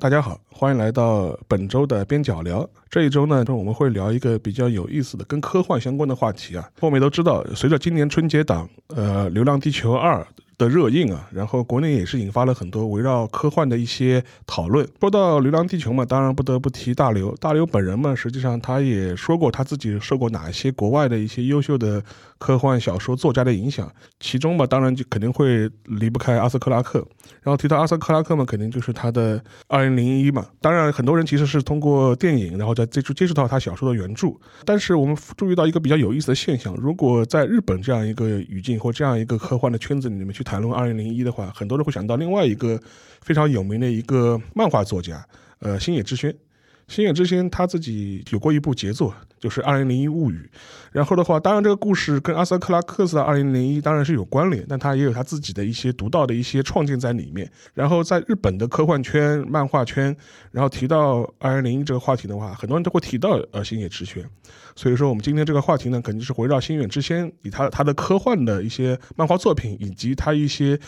大家好，欢迎来到本周的边角聊。这一周呢，我们会聊一个比较有意思的跟科幻相关的话题啊。我们都知道，随着今年春节档呃《流浪地球二》的热映啊，然后国内也是引发了很多围绕科幻的一些讨论。说到《流浪地球》嘛，当然不得不提大刘。大刘本人嘛，实际上他也说过他自己受过哪些国外的一些优秀的科幻小说作家的影响，其中嘛，当然就肯定会离不开阿瑟克拉克。然后提到阿瑟克拉克嘛，肯定就是他的二零零一嘛。当然，很多人其实是通过电影，然后再接触接触到他小说的原著。但是我们注意到一个比较有意思的现象：如果在日本这样一个语境或这样一个科幻的圈子里面去谈论二零零一的话，很多人会想到另外一个非常有名的一个漫画作家，呃，星野之轩。星野之轩他自己有过一部杰作，就是《二零零一物语》。然后的话，当然这个故事跟阿瑟克拉克斯的《二零零一》当然是有关联，但他也有他自己的一些独到的一些创建在里面。然后在日本的科幻圈、漫画圈，然后提到《二零零一》这个话题的话，很多人都会提到呃星野之轩。所以说，我们今天这个话题呢，肯定是围绕星野之轩以他他的科幻的一些漫画作品，以及他一些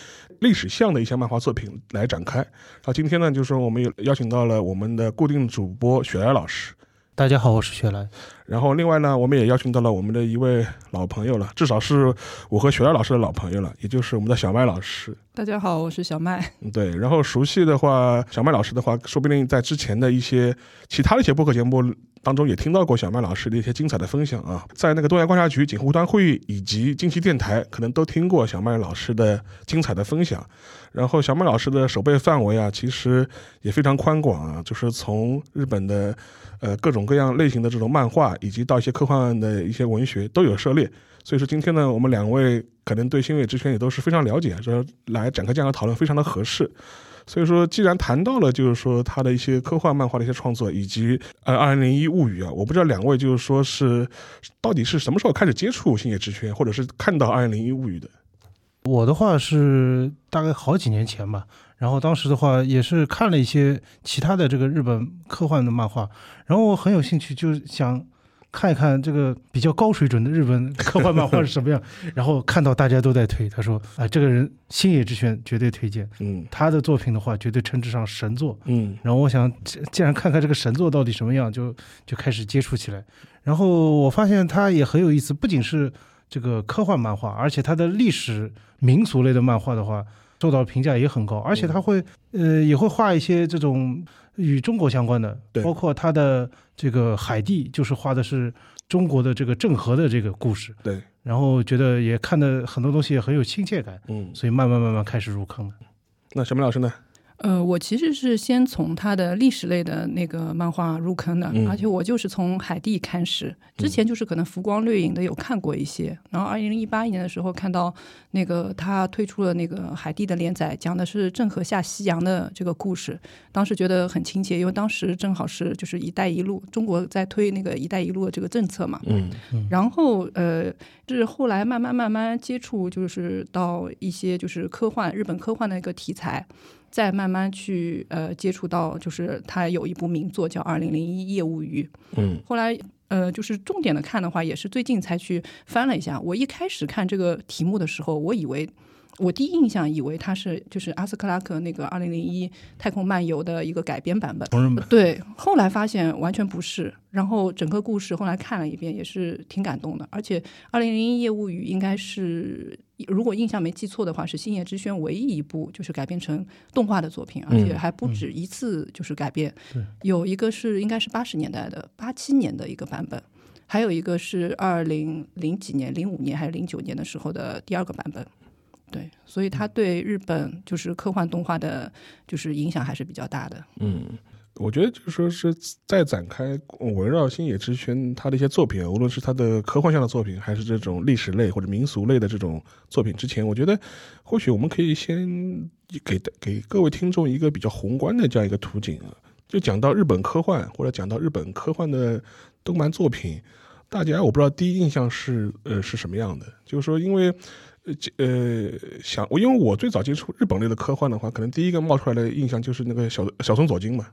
历史向的一些漫画作品来展开。好，今天呢，就是我们也邀请到了我们的固定主播雪莱老师。大家好，我是雪莱。然后另外呢，我们也邀请到了我们的一位老朋友了，至少是我和雪莱老师的老朋友了，也就是我们的小麦老师。大家好，我是小麦。对，然后熟悉的话，小麦老师的话，说不定在之前的一些其他的一些播客节目当中也听到过小麦老师的一些精彩的分享啊，在那个东亚观察局锦湖端会议以及近期电台，可能都听过小麦老师的精彩的分享。然后小麦老师的手背范围啊，其实也非常宽广啊，就是从日本的。呃，各种各样类型的这种漫画，以及到一些科幻的一些文学都有涉猎，所以说今天呢，我们两位可能对星野之圈也都是非常了解，说来展开这样的讨论非常的合适。所以说，既然谈到了就是说他的一些科幻漫画的一些创作，以及呃《二零零一物语》啊，我不知道两位就是说是到底是什么时候开始接触星野之圈，或者是看到《二零零一物语》的？我的话是大概好几年前吧。然后当时的话也是看了一些其他的这个日本科幻的漫画，然后我很有兴趣，就想看一看这个比较高水准的日本科幻漫画是什么样。然后看到大家都在推，他说：“啊，这个人星野之轩绝对推荐，嗯，他的作品的话绝对称之上神作，嗯。”然后我想，既然看看这个神作到底什么样，就就开始接触起来。然后我发现他也很有意思，不仅是这个科幻漫画，而且它的历史民俗类的漫画的话。受到评价也很高，而且它会，呃，也会画一些这种与中国相关的，包括它的这个海地，就是画的是中国的这个郑和的这个故事。对，然后觉得也看的很多东西也很有亲切感，嗯，所以慢慢慢慢开始入坑了。那小明老师呢？呃，我其实是先从他的历史类的那个漫画入坑的，而且我就是从海地开始，之前就是可能浮光掠影的有看过一些，然后二零一八年的时候看到那个他推出了那个海地的连载，讲的是郑和下西洋的这个故事，当时觉得很亲切，因为当时正好是就是“一带一路”，中国在推那个“一带一路”的这个政策嘛，嗯，然后呃，就是后来慢慢慢慢接触，就是到一些就是科幻日本科幻的一个题材。再慢慢去呃接触到，就是他有一部名作叫《二零零一夜物语》。嗯，后来呃就是重点的看的话，也是最近才去翻了一下。我一开始看这个题目的时候，我以为。我第一印象以为它是就是阿斯克拉克那个二零零一太空漫游的一个改编版本，对，后来发现完全不是。然后整个故事后来看了一遍，也是挺感动的。而且二零零一夜物语应该是，如果印象没记错的话，是星野之轩唯一一部就是改编成动画的作品，而且还不止一次就是改编。有一个是应该是八十年代的八七年的一个版本，还有一个是二零零几年零五年还是零九年的时候的第二个版本。对，所以他对日本就是科幻动画的，就是影响还是比较大的。嗯，我觉得就是说是在展开围绕星野之轩他的一些作品，无论是他的科幻向的作品，还是这种历史类或者民俗类的这种作品之前，我觉得或许我们可以先给给各位听众一个比较宏观的这样一个图景啊，就讲到日本科幻或者讲到日本科幻的动漫作品，大家我不知道第一印象是呃是什么样的，就是说因为。呃，呃，想我，因为我最早接触日本类的科幻的话，可能第一个冒出来的印象就是那个小小松左京嘛，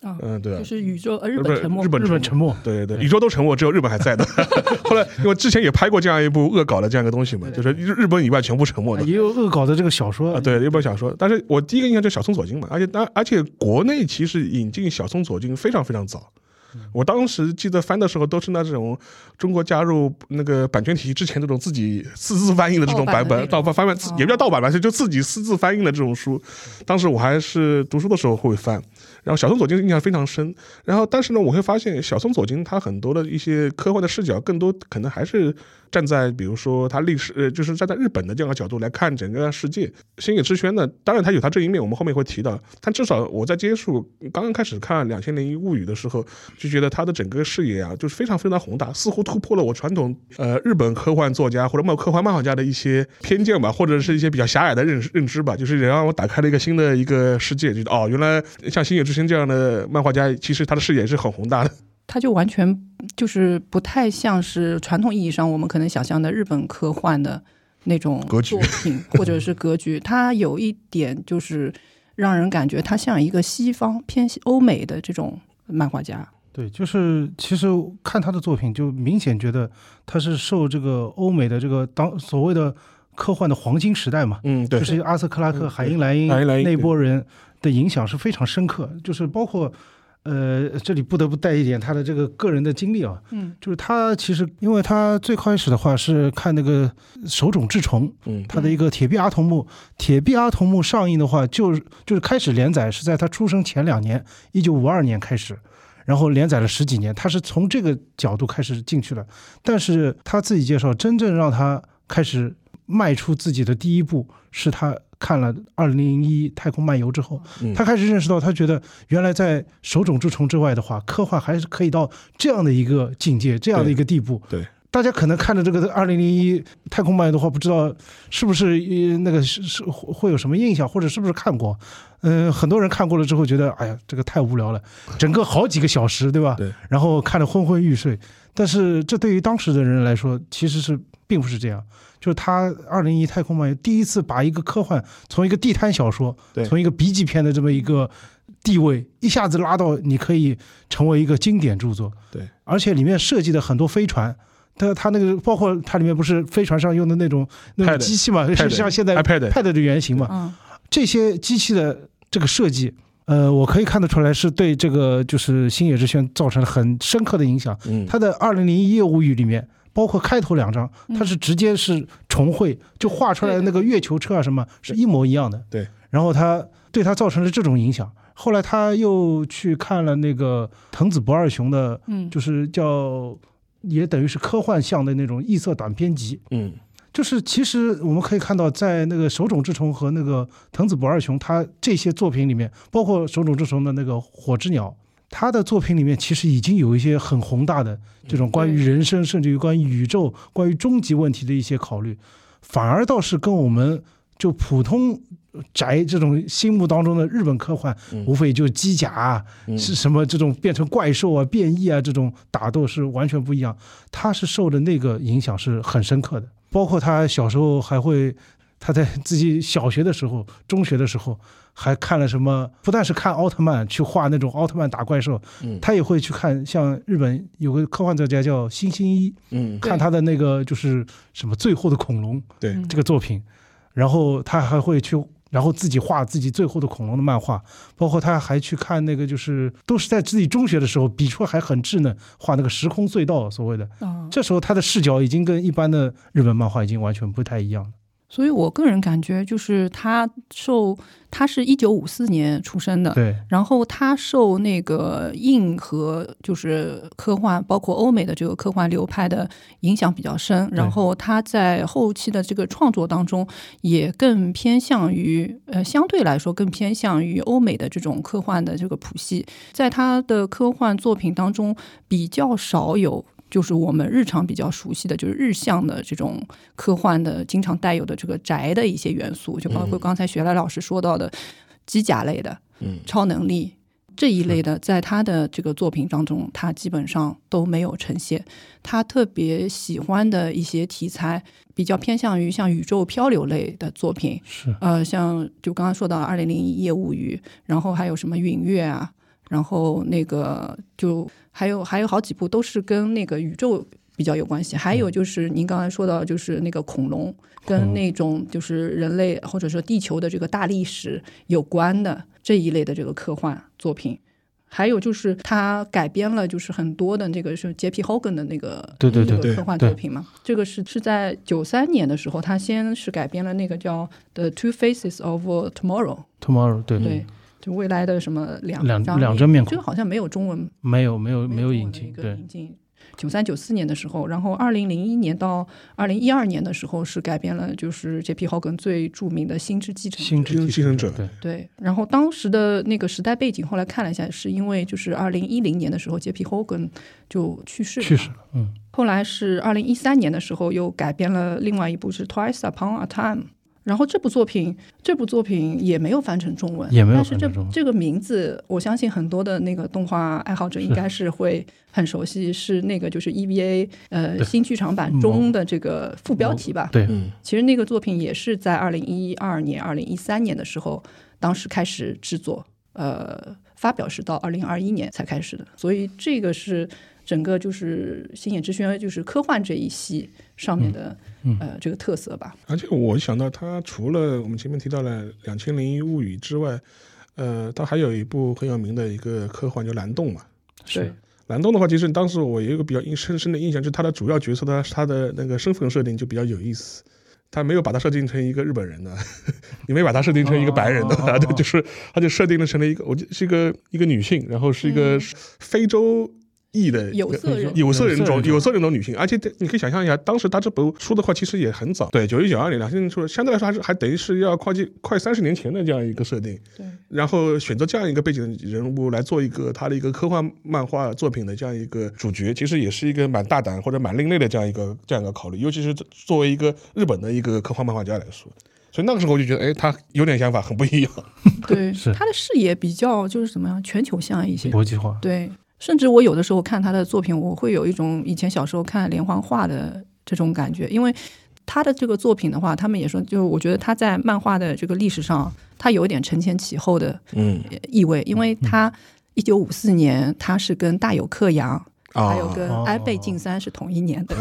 啊，嗯，对啊就。是宇宙呃日本沉没，日本日本沉没，对对对，宇宙都沉没，只有日本还在的。后来因为之前也拍过这样一部恶搞的这样一个东西嘛，就是日日本以外全部沉没的。也有恶搞的这个小说啊，对，日本小说，但是我第一个印象就是小松左京嘛，而且当而且国内其实引进小松左京非常非常早，我当时记得翻的时候都是那种中国加入那个版权体系之前这种自己私自翻译的这种版本，盗版翻翻版也不叫盗版吧，就就自己私自翻译的这种书，当时我还是读书的时候会翻。然后小松左京印象非常深，然后但是呢，我会发现小松左京他很多的一些科幻的视角，更多可能还是站在比如说他历史，呃，就是站在日本的这样的角度来看整个世界。星野之轩呢，当然他有他这一面，我们后面会提到，但至少我在接触刚刚开始看《两千零一物语》的时候，就觉得他的整个视野啊，就是非常非常宏大，似乎突破了我传统呃日本科幻作家或者漫科幻漫画家的一些偏见吧，或者是一些比较狭隘的认认知吧，就是也让我打开了一个新的一个世界，就是哦，原来像星野之轩这样的漫画家，其实他的视野是很宏大的。他就完全就是不太像是传统意义上我们可能想象的日本科幻的那种格局作品 或者是格局，他有一点就是让人感觉他像一个西方偏西欧美的这种漫画家。对，就是其实看他的作品，就明显觉得他是受这个欧美的这个当所谓的科幻的黄金时代嘛，嗯，对，就是阿瑟克拉克、嗯海因莱因海因莱因那波人的影响是非常深刻，就是包括。呃，这里不得不带一点他的这个个人的经历啊，嗯就是他其实，因为他最开始的话是看那个《手冢治虫》，嗯他的一个《铁臂阿童木》，《铁臂阿童木》上映的话，就是就是开始连载是在他出生前两年，一九五二年开始，然后连载了十几年，他是从这个角度开始进去的。但是他自己介绍，真正让他开始迈出自己的第一步，是他看了《二零零一太空漫游》之后，嗯他开始认识到，他觉得原来在手冢治虫之外的话，科幻还是可以到这样的一个境界，这样的一个地步。对，大家可能看着这个二零零一太空漫游的话，不知道是不是呃那个是是会有什么印象，或者是不是看过？嗯、很多人看过了之后觉得，哎呀，这个太无聊了，整个好几个小时，对吧？对。然后看得昏昏欲睡。但是这对于当时的人来说，其实是并不是这样。就是他二零一太空漫游第一次把一个科幻从一个地摊小说，对从一个 B 级片的这么一个地位，一下子拉到你可以成为一个经典著作。对，而且里面设计的很多飞船，它它那个包括它里面不是飞船上用的那种那种机器嘛，是像现在 iPad Pad 的原型嘛，嗯这些机器的这个设计。呃，我可以看得出来，是对这个就是星野之轩造成了很深刻的影响。嗯，他的《二零零一夜物语》里面，包括开头两章，嗯它是直接是重绘，就画出来的那个月球车啊什么，是一模一样的。对。然后他对他造成了这种影响。后来他又去看了那个藤子不二雄的，嗯，就是叫也等于是科幻向的那种异色短篇集。嗯就是其实我们可以看到，在那个手冢治虫和那个藤子不二雄他这些作品里面，包括手冢治虫的那个《火之鸟》，他的作品里面其实已经有一些很宏大的这种关于人生，甚至于关于宇宙、关于终极问题的一些考虑，反而倒是跟我们就普通宅这种心目当中的日本科幻，嗯。无非就机甲啊，嗯。是什么这种变成怪兽啊、变异啊这种打斗是完全不一样。他是受的那个影响是很深刻的，包括他小时候还会，他在自己小学的时候、中学的时候还看了什么，不但是看奥特曼去画那种奥特曼打怪兽，嗯他也会去看像日本有个科幻作家叫星星一，嗯看他的那个就是什么最后的恐龙这个作品，然后他还会去。然后自己画自己最后的恐龙的漫画，包括他还去看那个，就是都是在自己中学的时候，笔触还很稚嫩，画那个时空隧道所谓的。啊，这时候他的视角已经跟一般的日本漫画已经完全不太一样了。所以我个人感觉就是他受他是一九五四年出生的，对，然后他受那个硬核就是科幻，包括欧美的这个科幻流派的影响比较深。然后他在后期的这个创作当中，也更偏向于呃，相对来说更偏向于欧美的这种科幻的这个谱系。在他的科幻作品当中，比较少有。就是我们日常比较熟悉的，就是日向的这种科幻的，经常带有的这个宅的一些元素，就包括刚才学来老师说到的机甲类的，嗯。超能力这一类的，在他的这个作品当中，他基本上都没有呈现。他特别喜欢的一些题材，比较偏向于像宇宙漂流类的作品，是。呃，像就刚刚说到《二零零一夜物语》，然后还有什么陨月啊，然后那个就还有还有好几部都是跟那个宇宙比较有关系，还有就是您刚才说到就是那个恐龙跟那种就是人类或者说地球的这个大历史有关的这一类的这个科幻作品。还有就是他改编了，就是很多的这个是杰皮· Hogan 的那个对对对科幻作品嘛。这个是是在九三年的时候，他先是改编了那个叫《The Two Faces of Tomorrow》。Tomorrow，对对，就未来的什么两两两张面孔，这个好像没有中文，没有没有没有引进，对。九三九四年的时候，然后二零零一年到二零一二年的时候是改编了，就是杰皮·豪根最著名的《星之继承者》。星之继承者，对对。然后当时的那个时代背景，后来看了一下，是因为就是二零一零年的时候，杰皮·豪根就去世了。去世了，嗯。后来是二零一三年的时候，又改编了另外一部是《Twice Upon a Time》。然后这部作品，这部作品也没有翻成中文，也没有翻成中文。这个名字，我相信很多的那个动画爱好者应该是会很熟悉，是那个就是 EVA 呃新剧场版中的这个副标题吧？对，其实那个作品也是在二零一二年、二零一三年的时候，当时开始制作，呃，发表是到二零二一年才开始的，所以这个是。整个就是《星野之轩》，就是科幻这一系上面的呃这个特色吧。而且我想到，它除了我们前面提到了《两千零一物语》之外，呃，它还有一部很有名的一个科幻叫《蓝洞》嘛。是。蓝洞的话，其实当时我有一个比较印深深的印象，就是它的主要角色，他他的那个身份设定就比较有意思。他没有把它设定成一个日本人的，你没把它设定成一个白人的，就是他就设定了成了一个，我就是一个一个女性，然后是一个非洲。裔的有色人有色人种有色人种女性，而且你可以想象一下，当时他这本出的话，其实也很早，对，九一九二年，两千年出，相对来说还是还等于是要靠近快三十年前的这样一个设定。对，然后选择这样一个背景人物来做一个他的一个科幻漫画作品的这样一个主角，其实也是一个蛮大胆或者蛮另类的这样一个这样一个考虑，尤其是作为一个日本的一个科幻漫画家来说，所以那个时候我就觉得，哎，他有点想法，很不一样。对，他的视野比较就是怎么样，全球向一些，国际化。对。甚至我有的时候看他的作品，我会有一种以前小时候看连环画的这种感觉，因为他的这个作品的话，他们也说，就我觉得他在漫画的这个历史上，他有点承前启后的嗯意味，因为他一九五四年他是跟大有克洋，还有跟安倍晋三是同一年的，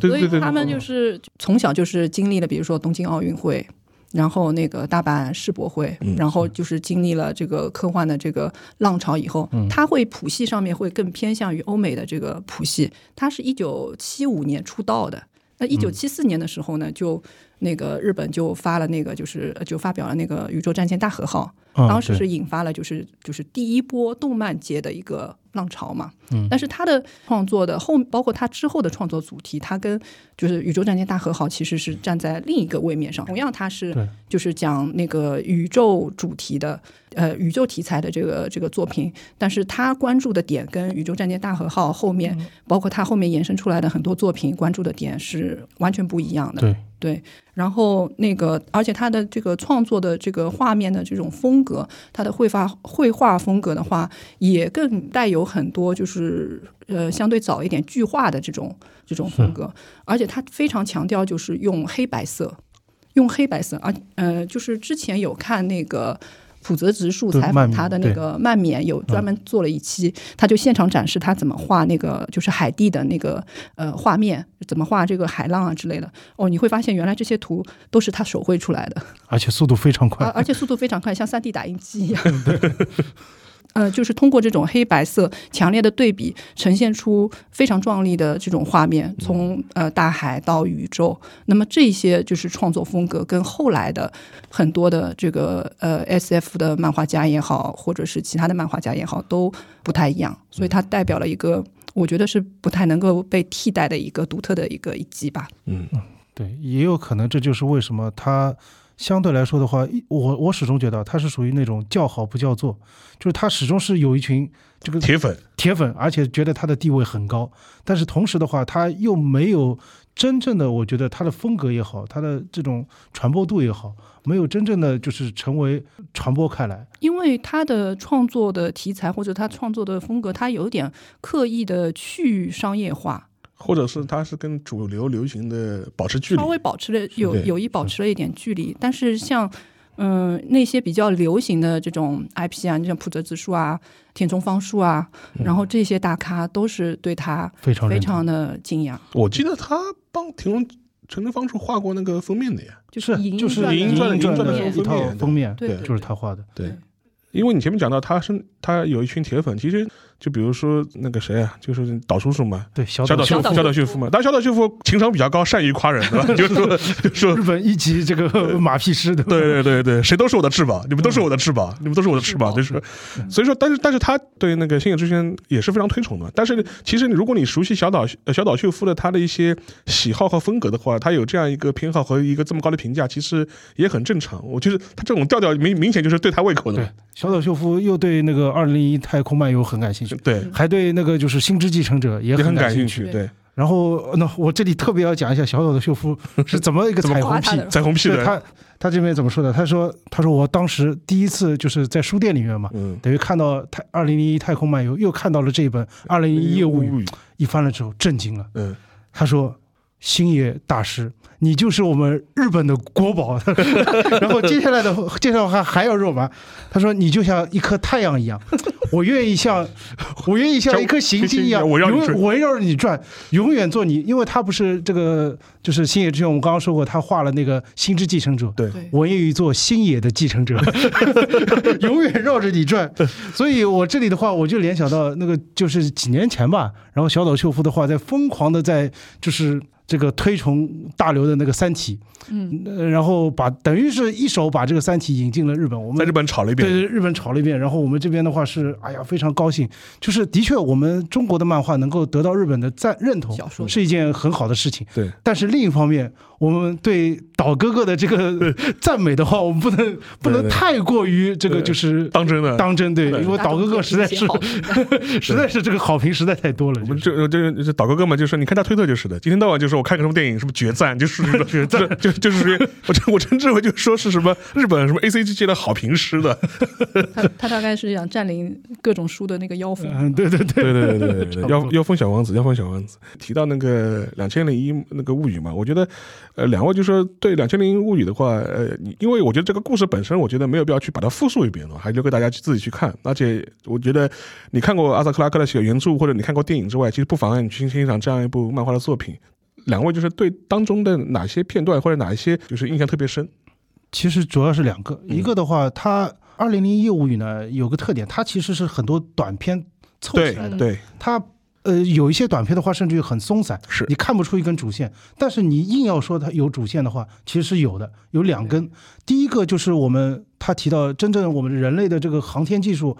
所以他们就是从小就是经历了，比如说东京奥运会。然后那个大阪世博会，然后就是经历了这个科幻的这个浪潮以后，它会谱系上面会更偏向于欧美的这个谱系。它是一九七五年出道的，那一九七四年的时候呢，就那个日本就发了那个就是就发表了那个宇宙战舰大和号，当时是引发了就是就是第一波动漫界的一个。浪潮嘛，嗯，但是他的创作的后，包括他之后的创作主题，他跟就是《宇宙战舰大和号》其实是站在另一个位面上。同样，他是就是讲那个宇宙主题的，呃，宇宙题材的这个这个作品，但是他关注的点跟《宇宙战舰大和号》后面，包括他后面延伸出来的很多作品关注的点是完全不一样的。对。对，然后那个，而且他的这个创作的这个画面的这种风格，他的绘画绘画风格的话，也更带有很多就是呃相对早一点巨画的这种这种风格，而且他非常强调就是用黑白色，用黑白色，而呃就是之前有看那个。浦泽直树采访他的那个曼勉有专门做了一期，他就现场展示他怎么画那个就是海地的那个呃画面，怎么画这个海浪啊之类的。哦，你会发现原来这些图都是他手绘出来的，而且速度非常快，而且速度非常快，像三 D 打印机一样。呃，就是通过这种黑白色强烈的对比，呈现出非常壮丽的这种画面，从呃大海到宇宙。那么这些就是创作风格，跟后来的很多的这个呃 S F 的漫画家也好，或者是其他的漫画家也好，都不太一样。所以它代表了一个，我觉得是不太能够被替代的一个独特的一个一击吧。嗯，对，也有可能这就是为什么他。相对来说的话，我我始终觉得他是属于那种叫好不叫座，就是他始终是有一群这个铁粉，铁粉，而且觉得他的地位很高。但是同时的话，他又没有真正的，我觉得他的风格也好，他的这种传播度也好，没有真正的就是成为传播开来。因为他的创作的题材或者他创作的风格，他有点刻意的去商业化。或者是他是跟主流流行的保持距离，稍微保持了有有意保持了一点距离，但是像嗯，那些比较流行的这种 IP 啊，像浦泽直树啊、田中芳树啊，然后这些大咖都是对他非非常非常的敬仰，我记得他帮田中陈德芳是画过那个封面的呀。就是就是银传银传的的一套封面对。就是他画的。对，因为你前面讲到他是他有一群铁粉，其实就比如说那个谁啊，就是岛叔叔嘛，对，小岛小岛秀夫，小岛小岛秀夫嘛。但小岛秀夫情商比较高，善于夸人，对吧？就是说，就说日本一级这个马屁师的，对对对对，谁都是我的翅膀，你们都是我的翅膀，你们都是我的翅膀，就是，所以说，但是但是他对那个星野之轩也是非常推崇的。但是其实如果你熟悉小岛呃小岛秀夫的他的一些喜好和风格的话，他有这样一个偏好和一个这么高的评价，其实也很正常。我觉得他这种调调明明显就是对他胃口的对。，小岛秀夫又对那个二零零一太空漫游很感兴趣，对，还对那个就是《星之继承者》也也很很感兴趣。对，然后，那我这里特别要讲一下小岛的秀夫 是怎么一个彩虹屁。彩虹屁的，对他，他这边怎么说的？他说：“他说我当时第一次就是在书店里面嘛，嗯，等于看到太二零零一太空漫游，又看到了这一本二零零一夜物语，语，一翻了之后震惊了。嗯，他说：‘星野大师，你就是我们日本的国宝。’然后接下来的介绍还还要肉麻。他说：‘你就像一颗太阳一样，我愿意像我愿意像一颗行星一样，我远围绕着你转，永远做你。因为他不是这个，就是星野之前，我们刚刚说过，他画了那个《星之继承者》。对，对我愿意做星野的继承者，永远绕着你转。所以我这里的话，我就联想到那个，就是几年前吧，然后小岛秀夫的话在疯狂的在就是这个推崇大刘的那个《三体》，嗯，呃，然后把等于是一手把这个《三体》引进了日本，我们在日本炒了一遍，对对，日本炒了一遍，然后我们这边的话是，哎呀，非常高兴，就是的确我们中国的漫画能够得到日本的赞认同小说，是一件很好的事情。对，但是另一方面，我们对岛哥哥的这个赞美的话，我们不能不能太过于这个就是当真的。当真，对，因为岛哥哥实在是 实在是这个好评实在太多了我。们这这这导哥哥嘛就说，你看他推特就是的，今天到晚就说我看个什么电影什么决赞，就是 决赞，就就是属于我称我称之为就说是什么日本什么 A C G 界的好评师的，他他大概是想占领各种书的那个妖风。嗯，对对对，对对对对妖妖风小王子，妖风小王子。提到那个两千零一那个物语嘛，我觉得呃两位就说对两千零一物语的话，呃，因为我觉得这个故事本身，我觉得没有必要去把它复述一遍了，还留给大家去自己去看。而且我觉得你看过阿萨克拉克的写原著或者你看过电影之外，其实不妨碍你去欣赏这样一部漫画的作品。两位就是对当中的哪些片段或者哪一些就是印象特别深？其实主要是两个，嗯一个的话，它二零零一夜物语呢有个特点，它其实是很多短片凑起来的，对它呃有一些短片的话，甚至于很松散，是你看不出一根主线。但是你硬要说它有主线的话，其实是有的，有两根。第一个就是我们他提到，真正我们人类的这个航天技术，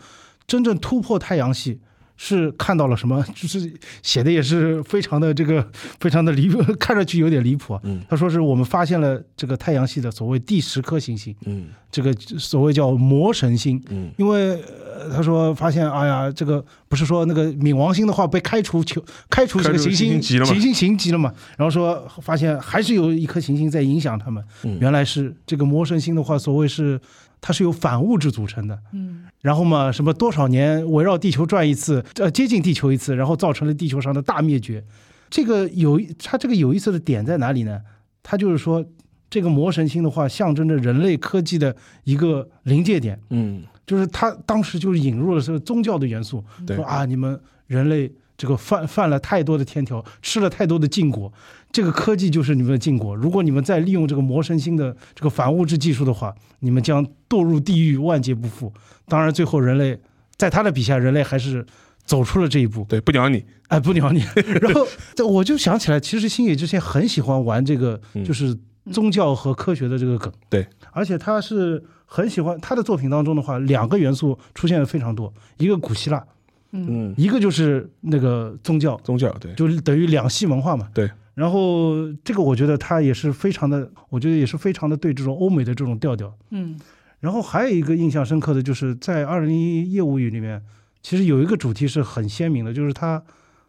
真正突破太阳系。是看到了什么？就是写的也是非常的这个非常的离谱，看上去有点离谱啊。嗯他说是我们发现了这个太阳系的所谓第十颗行星，嗯这个所谓叫魔神星。嗯因为呃，他说发现，哎呀，这个不是说那个冥王星的话被开除球开除这个行星行星行星行级了嘛，然后说发现还是有一颗行星在影响他们。嗯原来是这个魔神星的话，所谓是它是由反物质组成的。嗯，然后嘛，什么多少年围绕地球转一次，呃，接近地球一次，然后造成了地球上的大灭绝。这个有它这个有意思的点在哪里呢？它就是说，这个魔神星的话，象征着人类科技的一个临界点。嗯就是它当时就是引入了这个宗教的元素，对说啊，你们人类这个犯犯了太多的天条，吃了太多的禁果，这个科技就是你们的禁果。如果你们再利用这个魔神星的这个反物质技术的话，你们将堕入地狱，万劫不复。当然，最后人类在他的笔下，人类还是走出了这一步。对，不鸟你，哎，不鸟你。然后这我就想起来，其实星野之前很喜欢玩这个嗯，就是宗教和科学的这个梗。对，而且他是很喜欢他的作品当中的话，两个元素出现的非常多，一个古希腊，嗯，一个就是那个宗教，宗教对，就等于两系文化嘛。对。然后这个我觉得他也是非常的，我觉得也是非常的对这种欧美的这种调调。嗯然后还有一个印象深刻的就是在《二零一业务语》里面，其实有一个主题是很鲜明的，就是它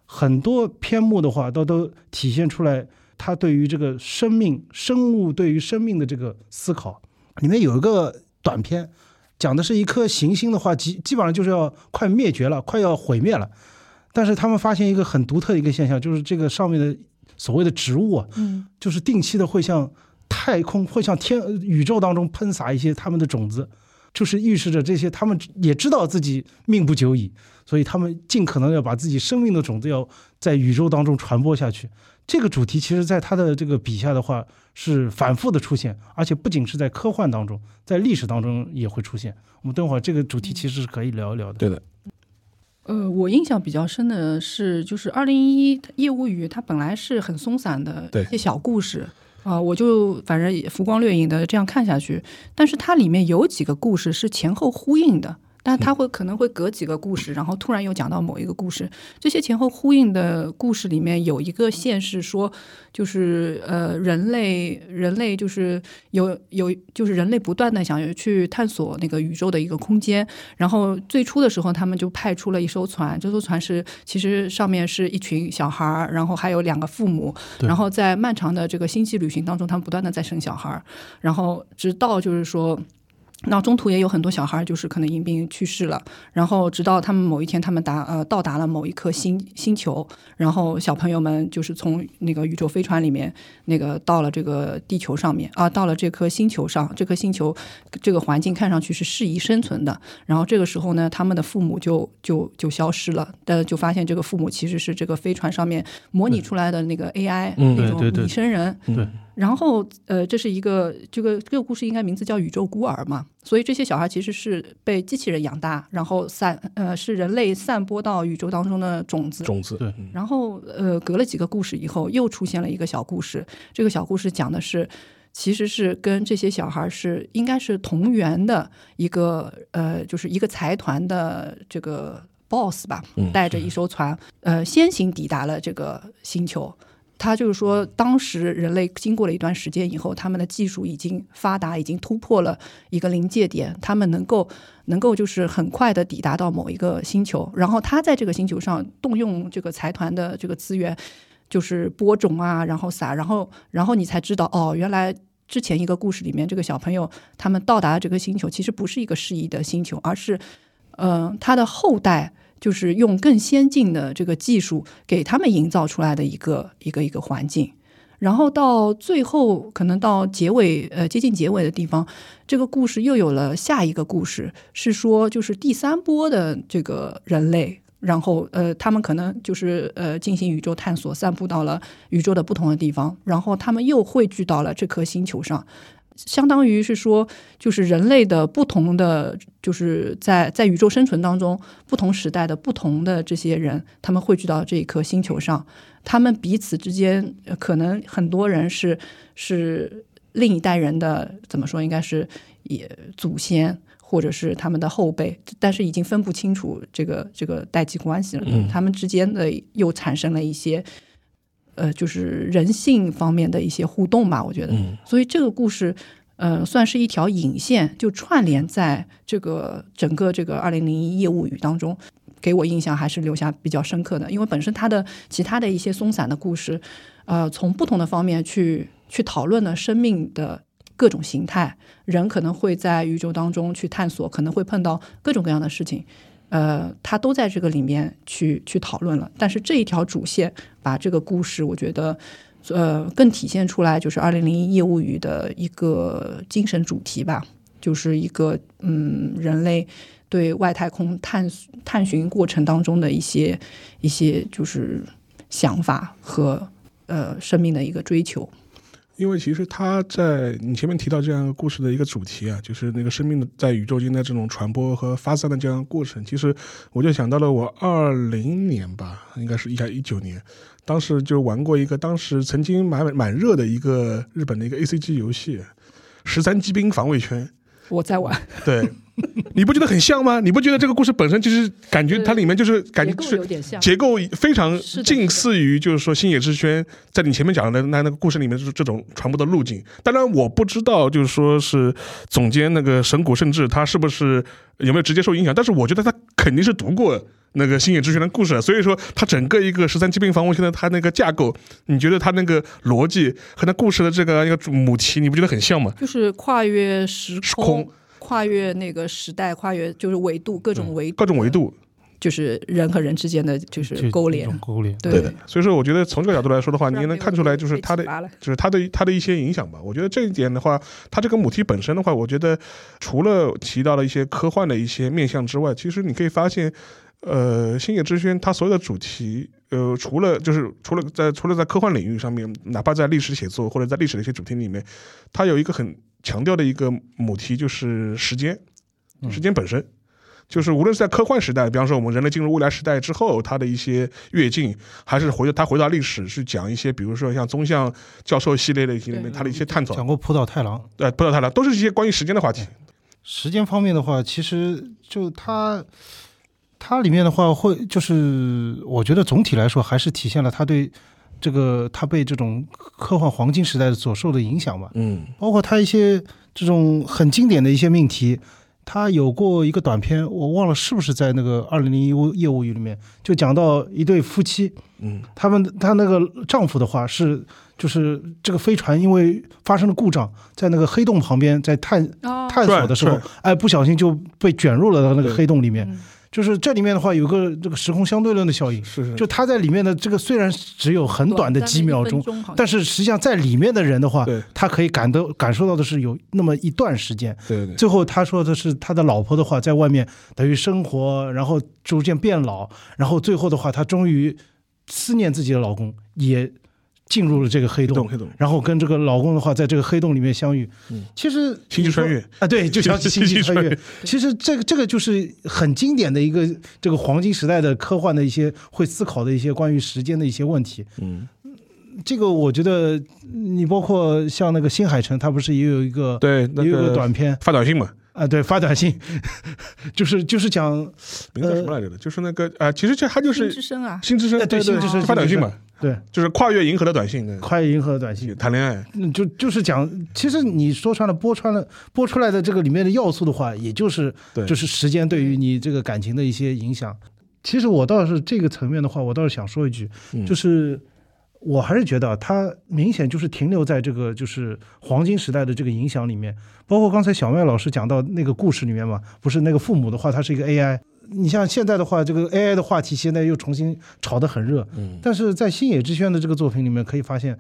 很多篇目的话都都体现出来他对于这个生命、生物对于生命的这个思考。里面有一个短片，讲的是一颗行星的话，基基本上就是要快灭绝了，快要毁灭了。但是他们发现一个很独特的一个现象，就是这个上面的所谓的植物啊，嗯就是定期的会向太空会向天宇宙当中喷洒一些他们的种子，就是预示着这些他们也知道自己命不久矣，所以他们尽可能要把自己生命的种子要在宇宙当中传播下去。这个主题其实在他的这个笔下的话是反复的出现，而且不仅是在科幻当中，在历史当中也会出现。我们等会儿这个主题其实是可以聊一聊的。对的，呃，我印象比较深的是，就是二零一一业务语，它本来是很松散的对一些小故事啊、我就反正浮光掠影的这样看下去，但是它里面有几个故事是前后呼应的。但他会可能会隔几个故事，然后突然又讲到某一个故事。这些前后呼应的故事里面有一个线是说，就是呃，人类人类就是有有就是人类不断的想要去探索那个宇宙的一个空间，然后最初的时候，他们就派出了一艘船，这艘船是其实上面是一群小孩儿，然后还有两个父母，然后在漫长的这个星际旅行当中，他们不断的在生小孩儿，然后直到就是说。那中途也有很多小孩儿，就是可能因病去世了。然后直到他们某一天，他们达呃到达了某一颗星星球，然后小朋友们就是从那个宇宙飞船里面那个到了这个地球上面啊，到了这颗星球上，这颗星球这个环境看上去是适宜生存的。然后这个时候呢，他们的父母就就就消失了，但就发现这个父母其实是这个飞船上面模拟出来的那个 AI 嗯那种拟生人。对然后呃，这是一个这个这个故事应该名字叫《宇宙孤儿》嘛，所以这些小孩其实是被机器人养大，然后散呃是人类散播到宇宙当中的种子。种子，对嗯然后呃，隔了几个故事以后，又出现了一个小故事。这个小故事讲的是，其实是跟这些小孩是应该是同源的一个呃，就是一个财团的这个 boss 吧嗯，带着一艘船，呃，先行抵达了这个星球。他就是说，当时人类经过了一段时间以后，他们的技术已经发达，已经突破了一个临界点，他们能够能够就是很快的抵达到某一个星球，然后他在这个星球上动用这个财团的这个资源，就是播种啊，然后撒，然后然后你才知道哦，原来之前一个故事里面这个小朋友他们到达这个星球，其实不是一个适宜的星球，而是呃他的后代。就是用更先进的这个技术给他们营造出来的一个一个一个环境，然后到最后可能到结尾呃接近结尾的地方，这个故事又有了下一个故事，是说就是第三波的这个人类，然后呃他们可能就是呃进行宇宙探索，散布到了宇宙的不同的地方，然后他们又汇聚到了这颗星球上。相当于是说，就是人类的不同的，就是在在宇宙生存当中，不同时代的不同的这些人，他们汇聚到这一颗星球上，他们彼此之间，呃可能很多人是是另一代人的怎么说，应该是也祖先或者是他们的后辈，但是已经分不清楚这个这个代际关系了，嗯他们之间的又产生了一些。呃，就是人性方面的一些互动吧，我觉得，嗯所以这个故事，呃，算是一条引线，就串联在这个整个这个二零零一业务语当中，给我印象还是留下比较深刻的。因为本身它的其他的一些松散的故事，呃，从不同的方面去去讨论了生命的各种形态，人可能会在宇宙当中去探索，可能会碰到各种各样的事情。呃，它都在这个里面去去讨论了，但是这一条主线把这个故事，我觉得，呃，更体现出来就是二零零一业务语的一个精神主题吧，就是一个嗯，人类对外太空探探寻过程当中的一些一些就是想法和呃生命的一个追求。因为其实他在你前面提到这样一个故事的一个主题啊，就是那个生命的在宇宙间的这种传播和发散的这样过程。其实我就想到了我二零年吧，应该是一下一九年，当时就玩过一个当时曾经蛮蛮热的一个日本的一个 A C G 游戏《十三机兵防卫圈》。我在玩，对，你不觉得很像吗？你不觉得这个故事本身就是感觉它里面就是感觉是结构非常近似于，就是说星野之轩在你前面讲的那那个故事里面就是这种传播的路径。当然，我不知道就是说是总监那个神谷圣治他是不是有没有直接受影响，但是我觉得他肯定是读过。那个星野之轩的故事，所以说他整个一个十三机兵防卫圈的他那个架构，你觉得他那个逻辑和那故事的这个一个母题，你不觉得很像吗？就是跨越时时空跨越那个时代，跨越就是维度各种维度，各种维度，就是人和人之间的就是勾连。勾连。对的。所以说，我觉得从这个角度来说的话，你也能看出来，就是被他的就是他的他的一些影响吧。我觉得这一点的话，他这个母题本身的话，我觉得除了提到了一些科幻的一些面向之外，其实你可以发现，呃，星野之轩它所有的主题，呃，除了就是除了在除了在科幻领域上面，哪怕在历史写作或者在历史的一些主题里面，它有一个很强调的一个母题，就是时间，时间本身。就是无论是在科幻时代，比方说我们人类进入未来时代之后，它的一些跃进，还是回他回到历史去讲一些，比如说像宗像教授系列的一些里面，对他的一些探讨，讲过浦岛太郎，对浦岛太郎，都是一些关于时间的话题。时间方面的话，其实就它它里面的话会就是，我觉得总体来说还是体现了他对这个他被这种科幻黄金时代所受的影响吧。嗯。包括他一些这种很经典的一些命题，他有过一个短片，我忘了是不是在那个《二零零一业务语》里面，就讲到一对夫妻，嗯。他们他那个丈夫的话是，就是这个飞船因为发生了故障，在那个黑洞旁边在探哦。探索的时候转，哎，不小心就被卷入了到那个黑洞里面。嗯就是这里面的话有个这个时空相对论的效应，是是，就他在里面的这个虽然只有很短的几秒钟，但是实际上在里面的人的话，他可以感到感受到的是有那么一段时间。对对。最后他说的是他的老婆的话，在外面等于生活，然后逐渐变老，然后最后的话，他终于思念自己的老公，也进入了这个黑洞，黑洞，然后跟这个老公的话，在这个黑洞里面相遇。嗯。其实星际穿越。啊，对，就像星际穿越。其实这个这个就是很经典的一个这个黄金时代的科幻的一些会思考的一些关于时间的一些问题。嗯，这个我觉得你包括像那个新海诚，他不是也有一个对，也有一个个短片。发短信嘛，啊，对，发短信，就是就是讲名字叫什么来着的？就是那个啊，其实这他就新是之声啊，新之声，对对对新之声发短信嘛，对。就是跨越银河的短信，对。跨越银河的短信，谈恋爱，嗯，就就是讲，其实你说穿了，播穿了，播出来的这个里面的要素的话，也就是对。就是时间对于你这个感情的一些影响。其实我倒是这个层面的话，我倒是想说一句，嗯。就是我还是觉得它明显就是停留在这个就是黄金时代的这个影响里面。包括刚才小麦老师讲到那个故事里面嘛，不是那个父母的话，他是一个 AI。你像现在的话，这个 AI 的话题现在又重新炒得很热，但是在星野之轩的这个作品里面，可以发现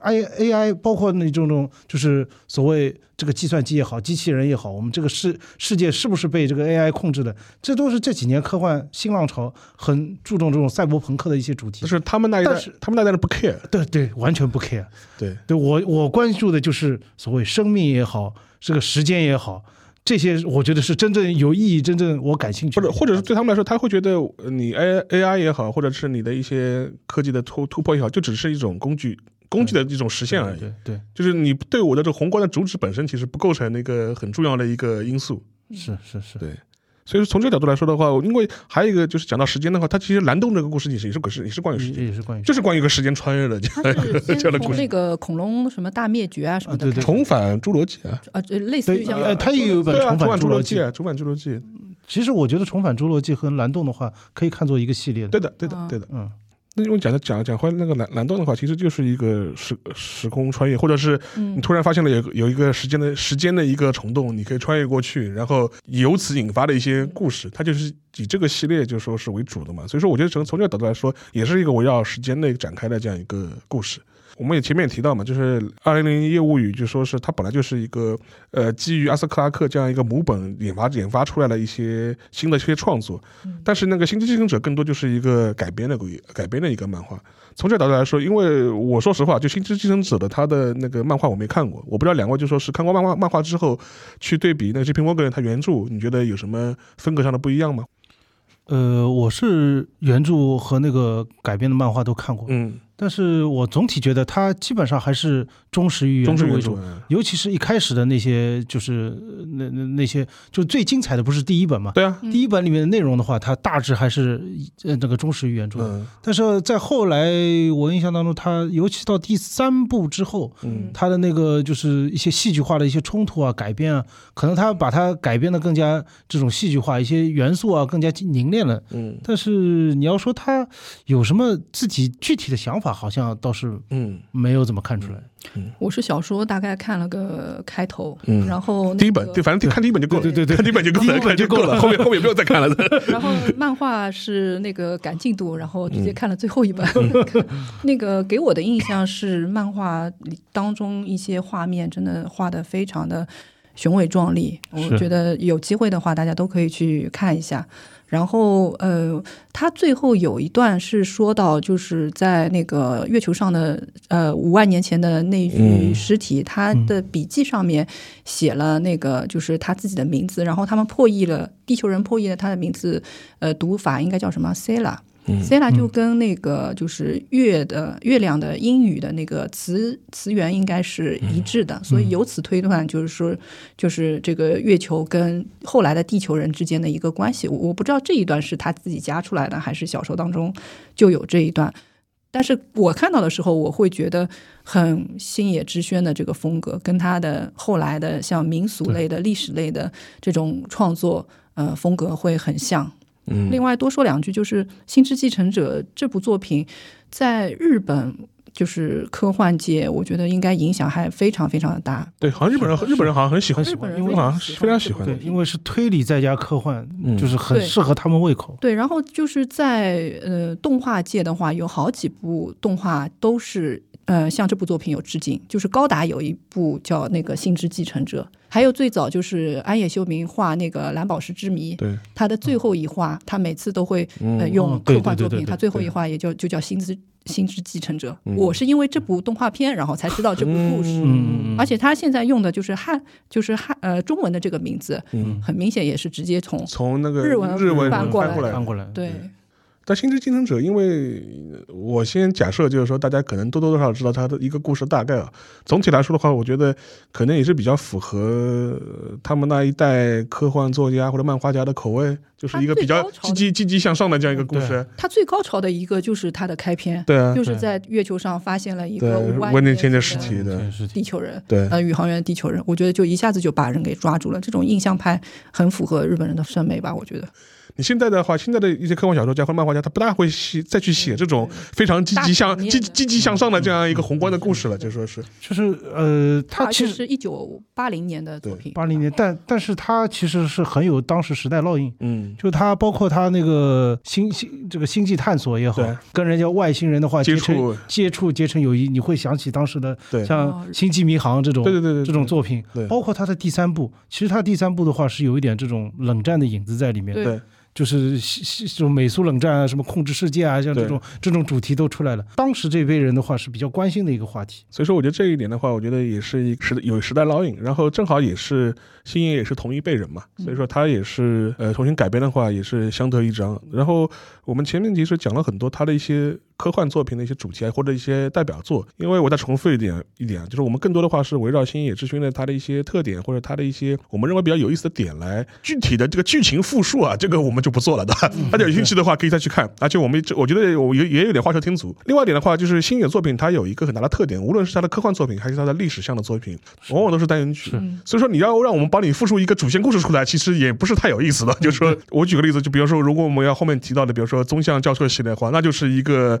，I AI 包括那种种就是所谓这个计算机也好，机器人也好，我们这个世世界是不是被这个 AI 控制的？这都是这几年科幻新浪潮很注重这种赛博朋克的一些主题就。是他们那一代但是，他们那一代人不 care，对对，完全不 care。对，对我我关注的就是所谓生命也好，这个时间也好，这些我觉得是真正有意义、真正我感兴趣的。或者或者是对他们来说，他会觉得呃你 A A I 也好，或者是你的一些科技的突突破也好，就只是一种工具工具的一种实现而已。对对就是你对我的这个宏观的主旨本身，其实不构成那个很重要的一个因素。是是是，对，所以说从这个角度来说的话，因为还有一个就是讲到时间的话，它其实蓝洞这个故事也是也是是也是关于时间，也也是关于就是关于一个时间穿越的 这样的故事那。个恐龙什么大灭绝啊什么的啊对对，重返侏罗纪啊，啊，这类似于对，像呃，它也有一本对啊，《重重返返侏罗纪。啊，重返侏罗纪，其实我觉得《重返侏罗纪》和蓝洞的话，可以看作一个系列的。对的，对的啊，对的。嗯，那因为讲的讲讲回那个蓝蓝洞的话，其实就是一个时时空穿越，或者是你突然发现了有有一个时间的时间的一个虫洞，你可以穿越过去，然后由此引发的一些故事，它就是以这个系列就说是为主的嘛。所以说，我觉得从从这个角度来说，也是一个围绕时间内展开的这样一个故事。我们也前面也提到嘛，就是《二零零一夜物语》，就说是它本来就是一个呃基于阿斯克拉克这样一个母本研发研发出来的一些新的一些创作，但是那个《星际继承者》更多就是一个改编的改编的一个漫画。从这个角度来说，因为我说实话，就《星际继承者》的他的那个漫画我没看过，我不知道两位就说是看过漫画漫画之后去对比那个 J.P. Morgan 他原著，你觉得有什么风格上的不一样吗？呃，我是原著和那个改编的漫画都看过，嗯，但是我总体觉得它基本上还是忠实于原著为主。尤其是一开始的那些，就是呃那那那些，就最精彩的不是第一本嘛？对啊，嗯第一本里面的内容的话，它大致还是呃那个忠实于原著。嗯但是在后来，我印象当中，它尤其到第三部之后，嗯它的那个就是一些戏剧化的一些冲突啊、改编啊，可能它把它改编的更加这种戏剧化，一些元素啊更加凝练了。嗯但是你要说它有什么自己具体的想法，好像倒是嗯。没有怎么看出来。我是小说大概看了个开头，嗯。然后、那个、第一本对，反正第看第一本就够了，对对对看第一本就够了，第一本就够了，后面后面不用再看了。然后漫画是那个赶进度，然后直嗯。接看了最后一本。那个给我的印象是漫画里当中一些画面真的画的非常的雄伟壮丽，我觉得有机会的话大家都可以去看一下。然后，呃，他最后有一段是说到，就是在那个月球上的呃五万年前的那具嗯。尸体，他的笔记上面写了那个就是他自己的名字，然后他们破译了地球人破译了他的名字，呃，读法应该叫什么？Sela。Sela 就跟那个就是月的月亮的英语的那个词词源应该是一致的，所以由此推断就是说，就是这个月球跟后来的地球人之间的一个关系。我我不知道这一段是他自己加出来的，还是小说当中就有这一段。但是我看到的时候，我会觉得很星野之轩的这个风格，跟他的后来的像民俗类的、历史类的这种创作，呃，风格会很像。嗯。另外多说两句，就是《星之继承者》这部作品在日本就是科幻界，我觉得应该影响还非常非常的大。对，好像日本人日本人好像很喜欢，喜欢日本人因为好像是非常喜欢。对，因为是推理再加科幻，嗯就是很适合他们胃口。对，然后就是在呃动画界的话，有好几部动画都是呃向这部作品有致敬，就是高达有一部叫那个《星之继承者》，还有最早就是安野秀明画那个《蓝宝石之谜》，对，他的最后一画，他每次都会用科幻作品，对对对对他最后一画也就就叫《星之星之继承者》。嗯我是因为这部动画片，然后才知道这部故事。嗯而且他现在用的就是汉，就是汉呃中文的这个名字，嗯，很明显也是直接从从那个日文日文翻过来过来，翻过来，对但《星之继承者》，因为我先假设就是说，大家可能多多少少知道它的一个故事大概啊。总体来说的话，我觉得可能也是比较符合他们那一代科幻作家或者漫画家的口味，就是一个比较积极积极向上的这样一个故事。他最高潮的一个就是他的开篇，对啊，就是在月球上发现了一个五万万年前的的尸体的地球人，对呃，宇航员的地球人，我觉得就一下子就把人给抓住了。这种印象派很符合日本人的审美吧？我觉得你现在的话，现在的一些科幻小说家或漫画家，他不大会写再去写这种非常积极向积积极向上的这样一个宏观的故事了，就说是。就是呃，他其实且是一九八零年的作品，八零年，但但是他其实是很有当时时代烙印。嗯。就他包括他那个星星这个星际探索也好，跟人家外星人的话接结成触。接触结成友谊，你会想起当时的对。像哦《星际迷航》这种对对对对这种作品。对，包括他的第三部，其实他第三部的话是有一点这种冷战的影子在里面，对对就是这种美苏冷战啊，什么控制世界啊，像这种这种主题都出来了。当时这辈人的话是比较关心的一个话题。所以说，我觉得这一点的话，我觉得也是一时有时代烙印，然后正好也是星爷也是同一辈人嘛，所以说他也是呃重新改编的话，也是相得益彰。然后我们前面其实讲了很多他的一些科幻作品的一些主题啊，或者一些代表作，因为我再重复一点一点啊，就是我们更多的话是围绕星野之勋的他的一些特点或者他的一些我们认为比较有意思的点来具体的这个剧情复述啊，这个我们就不做了的。大家有兴趣的话可以再去看，而且我们这我觉得我也也有点画蛇添足。另外一点的话，就是星野作品它有一个很大的特点，无论是它的科幻作品还是它的历史向的作品，往往都是单元剧。嗯所以说你要让我们帮你复述一个主线故事出来，其实也不是太有意思的。就是说我举个例子，就比如说，如果我们要后面提到的，比如说宗像教授系列的话，那就是一个。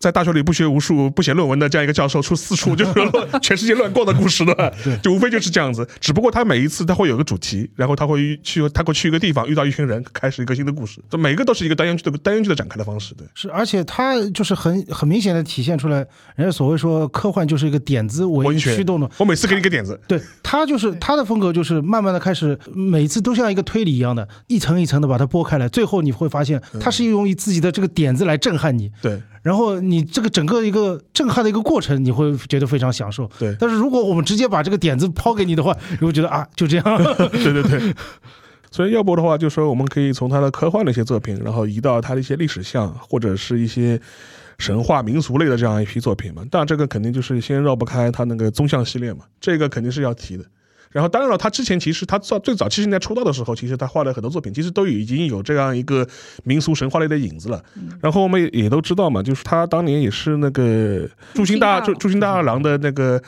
在大学里不学无术、不写论文的这样一个教授，出四处就是 全世界乱逛的故事的，就无非就是这样子。只不过他每一次他会有个主题，然后他会去他会去一个地方遇到一群人，开始一个新的故事。这每个都是一个单元剧的单元剧的展开的方式。对，是，而且他就是很很明显的体现出来，人家所谓说科幻就是一个点子为文学驱动的，我每次给你一个点子，对他就是他的风格，就是慢慢的开始，每次都像一个推理一样的，一层一层的把它剥开来，最后你会发现，他是用自己的这个点子来震撼你，对。然后你这个整个一个震撼的一个过程，你会觉得非常享受。对但是如果我们直接把这个点子抛给你的话，你会觉得啊，就这样。对对对。所以要不的话，就说我们可以从他的科幻的一些作品，然后移到他的一些历史像或者是一些神话民俗类的这样一批作品嘛。但，这个肯定就是先绕不开他那个宗像系列嘛，这个肯定是要提的。然后，当然了，他之前其实他最最早七十年代出道的时候，其实他画了很多作品，其实都已经有这样一个民俗神话类的影子了。然后我们也也都知道嘛，就是他当年也是那个驻星大驻星大驻驻星大二郎的那个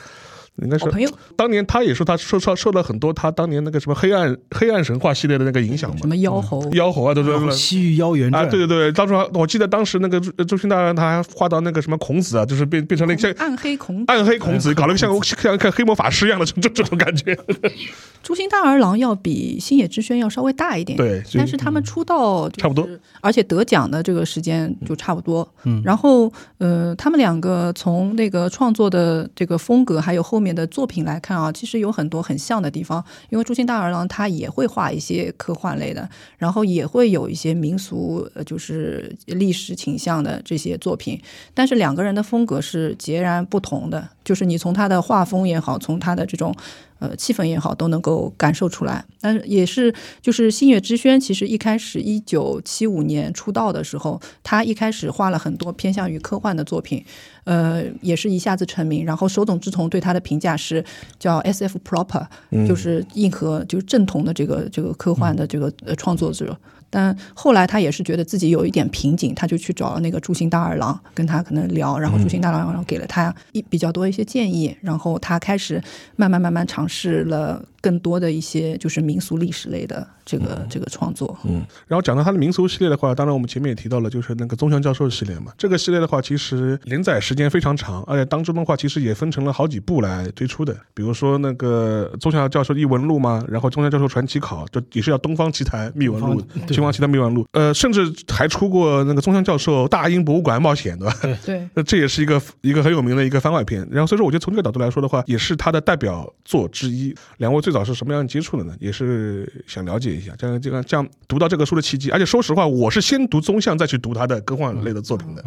应该是好朋友，当年他也说他受受受了很多他当年那个什么黑暗黑暗神话系列的那个影响嘛什，么妖猴，妖猴啊，都是《西域妖缘啊，传》对对对，当初我记得当时那个周周星大人他还画到那个什么孔子啊，就是变变成了像暗黑孔暗黑孔子，搞了个像像看黑魔法师一样的这这这种 感觉。朱星大儿郎要比星野之轩要稍微大一点，对，但是他们出道、就是差不多，而且得奖的这个时间就差不多。嗯然后呃，他们两个从那个创作的这个风格，还有后面的作品来看啊，其实有很多很像的地方。因为朱星大二郎他也会画一些科幻类的，然后也会有一些民俗，就是历史倾向的这些作品，但是两个人的风格是截然不同的。就是你从他的画风也好，从他的这种呃气氛也好，都能够感受出来。但是也是就是星月之轩，其实一开始一九七五年出道的时候，他一开始画了很多偏向于科幻的作品，呃，也是一下子成名。然后手冢治虫对他的评价是叫 S F proper，、就是硬核，就是正统的这个这个科幻的这个呃创作者。但后来他也是觉得自己有一点瓶颈，他就去找了那个朱星大二郎，跟他可能聊，然后朱星大二郎给了他一比较多一些建议，然后他开始慢慢慢慢尝试了更多的一些就是民俗历史类的这个这个创作。嗯，然后讲到他的民俗系列的话，当然我们前面也提到了，就是那个宗祥教授系列嘛。这个系列的话，其实连载时间非常长，而且当中的话，其实也分成了好几部来推出的。比如说那个宗祥教授异闻录嘛，然后宗祥教授传奇考，就也是叫东方奇谭秘闻录东方、奇谭秘闻录。呃，甚至还出过那个宗祥教授大英博物馆冒险，对吧？对，那这也是一个一个很有名的一个番外篇。然后所以说，我觉得从这个角度来说的话，也是他的代表作之一。两位最早是什么样接触的呢？也是想了解一下，这样这样这样读到这个书的契机。而且说实话，我是先读宗像，再去读他的科幻类的作品的。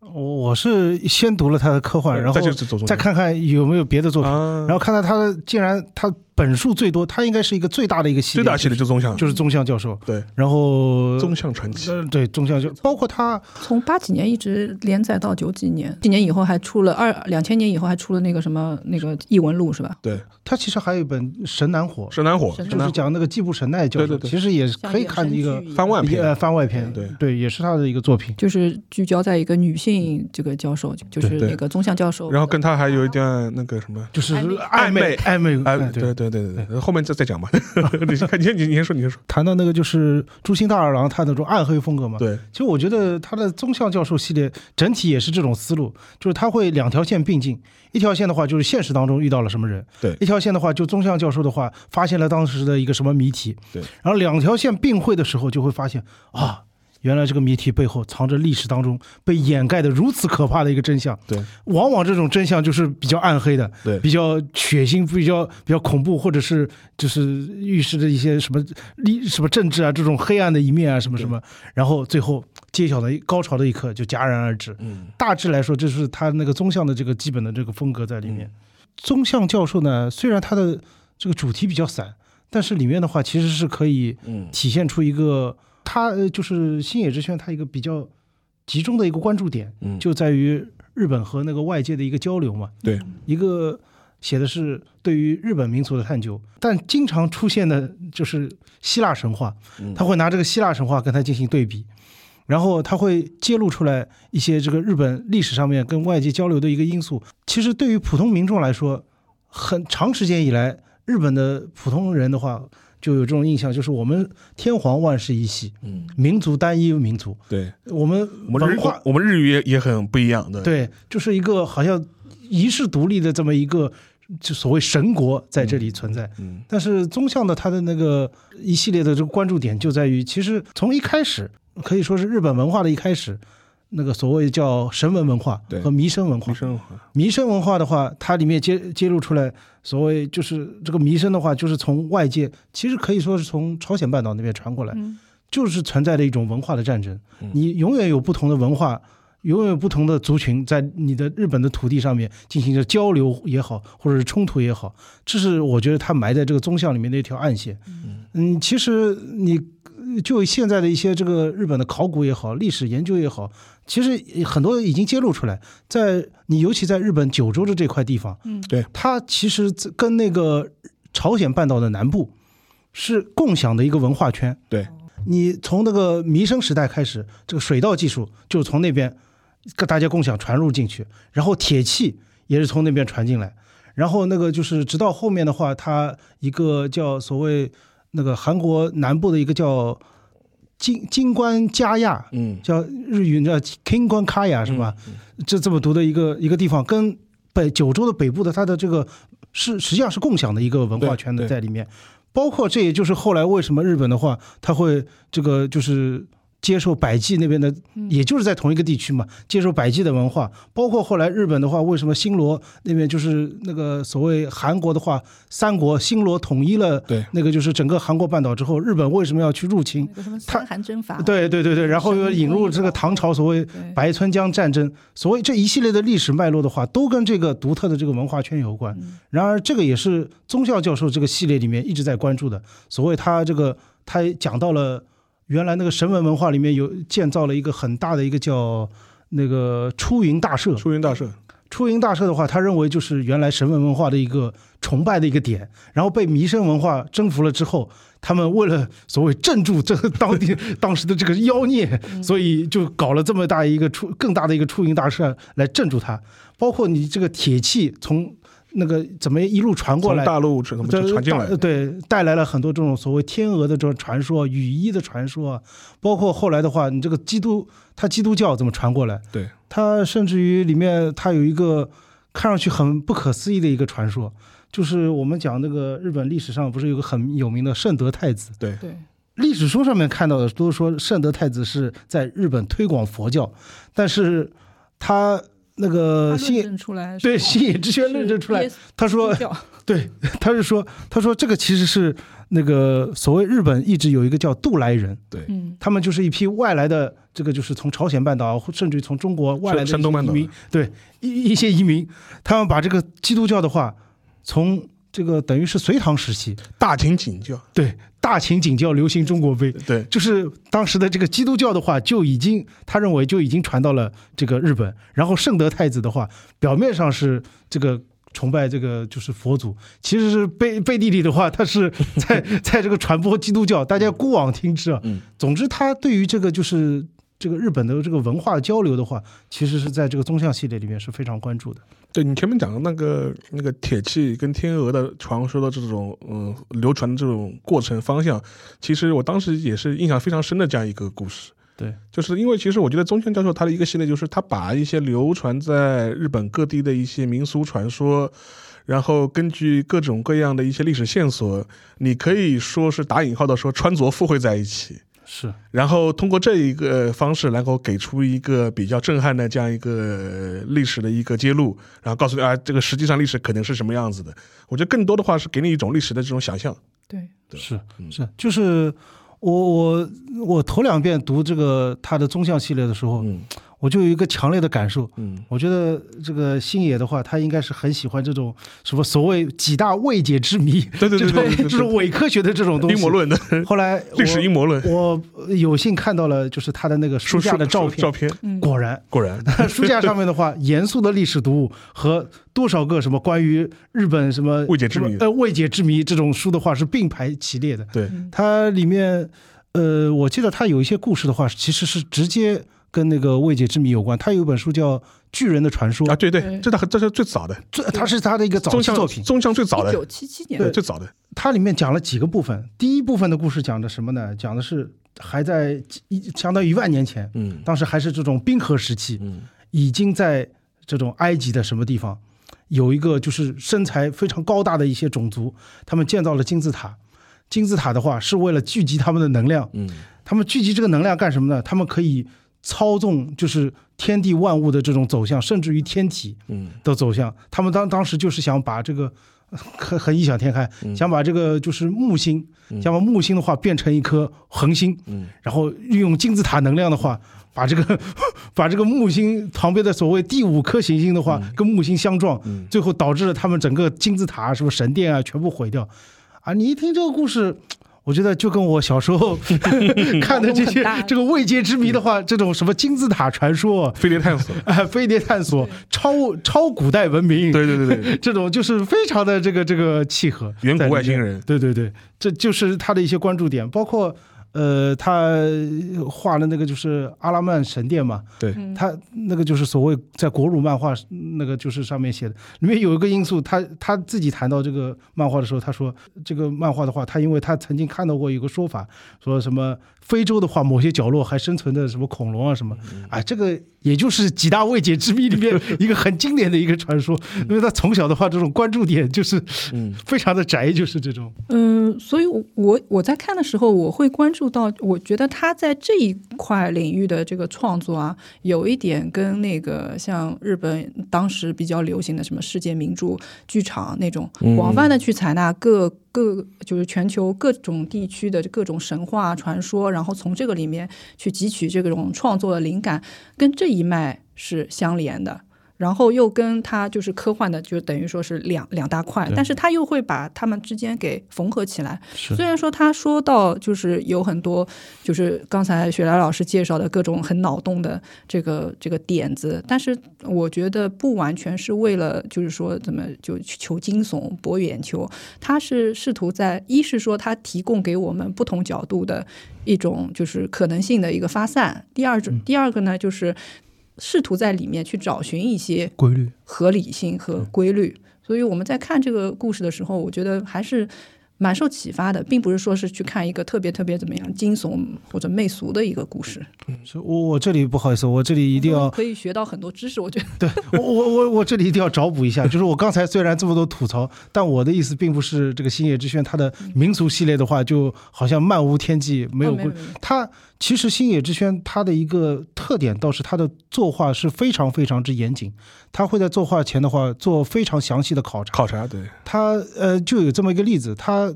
我我是先读了他的科幻，然后再看看有没有别的作品，啊，然后看到他的竟然他本数最多，他应该是一个最大的一个系列，最大系列就是宗像，就是宗像教授，对。然后宗像传奇。呃对宗像就包括他从八几年一直连载到九几年，几年以后还出了二两千年以后还出了那个什么那个异闻录是吧？对，他其实还有一本《神南火》，神南火，就是讲那个季布神奈教授，对对对。其实也可以看一个番外篇。呃番外篇，对。对，也是他的一个作品。就是聚焦在一个女性这个教授，就是那个宗像教授，然后跟他还有一段那个什么。就是暧昧。暧昧暧昧，哎，哎对对对对对，后面再再讲吧。你先看，你先你你先说，你先说。谈到那个就是朱星大二郎他那种暗黑风格嘛，对，其实我觉得他的宗像教授系列整体也是这种思路，就是他会两条线并进，一条线的话就是现实当中遇到了什么人，对一条线的话就宗像教授的话发现了当时的一个什么谜题，对，然后两条线并会的时候就会发现啊。原来这个谜题背后藏着历史当中被掩盖的如此可怕的一个真相。对，往往这种真相就是比较暗黑的，对。比较血腥、比较比较恐怖，或者是就是预示着一些什么历什么政治啊这种黑暗的一面啊什么什么，然后最后揭晓的高潮的一刻就戛然而止。嗯，大致来说，这是他那个宗像的这个基本的这个风格在里面。宗像教授呢，虽然他的这个主题比较散，但是里面的话其实是可以嗯。体现出一个他呃就是星野之轩他一个比较集中的一个关注点，嗯，就在于日本和那个外界的一个交流嘛。对，一个写的是对于日本民族的探究，但经常出现的就是希腊神话，嗯他会拿这个希腊神话跟它进行对比，然后他会揭露出来一些这个日本历史上面跟外界交流的一个因素。其实对于普通民众来说，很长时间以来，日本的普通人的话就有这种印象，就是我们天皇万世一系，嗯，民族单一民族，对，我们文化我们日语也也很不一样的。，对，就是一个好像遗世独立的这么一个就所谓神国在这里存在。嗯但是宗像的它的那个一系列的这个关注点就在于，其实从一开始可以说是日本文化的一开始，那个所谓叫神文文化和弥生文化弥。生弥生文化的话，它里面揭揭露出来，所谓就是这个弥生的话，就是从外界，其实可以说是从朝鲜半岛那边传过来，嗯就是存在的一种文化的战争嗯。你永远有不同的文化，永远有不同的族群在你的日本的土地上面进行着交流也好，或者是冲突也好，这是我觉得它埋在这个宗教里面的一条暗线。嗯，其实你就现在的一些这个日本的考古也好，历史研究也好，其实很多已经揭露出来，在你尤其在日本九州的这块地方，嗯。对。它其实跟那个朝鲜半岛的南部是共享的一个文化圈。对，你从那个弥生时代开始，这个水稻技术就是从那边跟大家共享传入进去，然后铁器也是从那边传进来，然后那个就是直到后面的话，它一个叫所谓那个韩国南部的一个叫金金关加亚，嗯，叫日语叫 King 关卡亚是吧？这这么读的一个一个地方，跟北九州的北部的它的这个是实际上是共享的一个文化圈的在里面，包括这也就是后来为什么日本的话，它会这个就是。接受百济那边的，也就是在同一个地区嘛，接受百济的文化，包括后来日本的话，为什么新罗那边就是那个所谓韩国的话，三国新罗统一了，对。那个就是整个韩国半岛之后，日本为什么要去入侵？他三韩征伐，对对对对，然后又引入这个唐朝所谓白村江战争，所谓这一系列的历史脉络的话，都跟这个独特的这个文化圈有关。然而，这个也是宗教教授这个系列里面一直在关注的。所谓他这个，他讲到了原来那个神文文化里面有建造了一个很大的一个叫那个出云大社，出云大社，出云大社的话，他认为就是原来神文文化的一个崇拜的一个点，然后被弥生文化征服了之后，他们为了所谓镇住这个当地 当时的这个妖孽，所以就搞了这么大一个出更大的一个出云大社来镇住它。包括你这个铁器从那个怎么一路传过从来，大陆怎么这传进来？对，带来了很多这种所谓天鹅的这种传说、羽衣的传说。啊，包括后来的话，你这个基督，它基督教怎么传过来？对，它甚至于里面它有一个看上去很不可思议的一个传说，就是我们讲那个日本历史上不是有个很有名的圣德太子，对，对，历史书上面看到的都是说圣德太子是在日本推广佛教，但是他那个他新对新野之轩论证出来，他说对，他是说，他说这个其实是那个所谓日本一直有一个叫渡来人，对，他们就是一批外来的，这个就是从朝鲜半岛，甚至于从中国外来的山东半岛移民，对一一些移民，他们把这个基督教的话，从这个等于是隋唐时期，大秦景教，对大秦景教流行中国碑，对，就是当时的这个基督教的话，就已经他认为就已经传到了这个日本。然后圣德太子的话，表面上是这个崇拜这个就是佛祖，其实是背背地里的话，他是 在在这个传播基督教，大家姑妄听之啊。嗯，总之，他对于这个就是这个日本的这个文化交流的话，其实是在这个宗像系列里面是非常关注的。对你前面讲的那个那个铁器跟天鹅的传说的这种嗯流传的这种过程方向，其实我当时也是印象非常深的这样一个故事。对，就是因为其实我觉得宗像教授他的一个系列，就是他把一些流传在日本各地的一些民俗传说，然后根据各种各样的一些历史线索，你可以说是打引号的说穿着附会在一起，是。然后通过这一个方式，然后给出一个比较震撼的这样一个历史的一个揭露，然后告诉你啊，这个实际上历史可能是什么样子的。我觉得更多的话是给你一种历史的这种想象。对，对。是嗯。是，就是我我我头两遍读这个他的宗像系列的时候，嗯我就有一个强烈的感受，嗯，我觉得这个星野的话，他应该是很喜欢这种什么所谓几大未解之谜，对对对这种对对对。这种伪科学的这种东西。阴谋。论。的后来 历史阴谋，论，我有幸看到了，就是他的那个书架的照片，照片，嗯，果然。果然，书架上面的话，严肃的历史读物和多少个什么关于日本什么未解之谜。呃未解之谜这种书的话是并排齐列的。对，嗯它里面，呃，我记得他有一些故事的话，其实是直接跟那个未解之谜有关。他有一本书叫《巨人的传说》啊，对对对，这他这是最早的最他是他的一个早期作品。宗像最早的一九，七七年，对最早的，它里面讲了几个部分。第一部分的故事讲的什么呢？讲的是还在一相当于一万年前，嗯当时还是这种冰河时期，嗯已经在这种埃及的什么地方有一个就是身材非常高大的一些种族，他们建造了金字塔。金字塔的话是为了聚集他们的能量，嗯他们聚集这个能量干什么呢？他们可以操纵就是天地万物的这种走向，甚至于天体嗯的走向。他们当当时就是想把这个 很很异想天开，嗯想把这个就是木星，嗯想把木星的话变成一颗恒星，嗯然后运用金字塔能量的话，把这个 把这个木星旁边的所谓第五颗行星的话，跟木星相撞，嗯最后导致了他们整个金字塔啊什么神殿啊全部毁掉。啊，你一听这个故事。我觉得就跟我小时候 看的这些这个未解之谜的话，这种什么金字塔传说 飞碟探索，啊、飞碟探索、超超古代文明，对对对对，这种就是非常的这个这个契合。远古外星人，对对对，这就是他的一些关注点，包括呃，他画的那个就是阿拉曼神殿嘛，对，嗯。他那个就是所谓在国辱漫画那个就是上面写的，里面有一个因素，他他自己谈到这个漫画的时候，他说这个漫画的话，他因为他曾经看到过一个说法，说什么非洲的话某些角落还生存着什么恐龙啊什么，哎，这个也就是几大未解之谜里面一个很经典的一个传说，因为他从小的话这种关注点就是嗯。非常的窄，就是这种，嗯，所以我，我我在看的时候，我会关注到，我觉得他在这一块领域的这个创作啊，有一点跟那个像日本当时比较流行的什么世界名著剧场那种嗯。广泛的去采纳各各就是全球各种地区的各种神话传说，然后从这个里面去汲取这种创作的灵感，跟这一脉是相连的。然后又跟它就是科幻的，就等于说是两两大块，但是他又会把他们之间给缝合起来。虽然说他说到就是有很多，就是刚才雪莱老师介绍的各种很脑洞的这个这个点子，但是我觉得不完全是为了就是说怎么就求惊悚博眼球，他是试图在一是说他提供给我们不同角度的一种就是可能性的一个发散，第二种第二个呢就是试图在里面去找寻一些规律。合理性和规律。所以我们在看这个故事的时候，我觉得还是蛮受启发的，并不是说是去看一个特别特别怎么样惊悚或者媚俗的一个故事。嗯我我这里不好意思，我这里一定要可以学到很多知识，我觉得。对我我我我这里一定要找补一下，就是我刚才虽然这么多吐槽，但我的意思并不是这个星野之轩它的民俗系列的话，就好像漫无天际，没有规它其实星野之轩他的一个特点倒是他的作画是非常非常之严谨，他会在作画前的话做非常详细的考察。考察对，他呃就有这么一个例子，他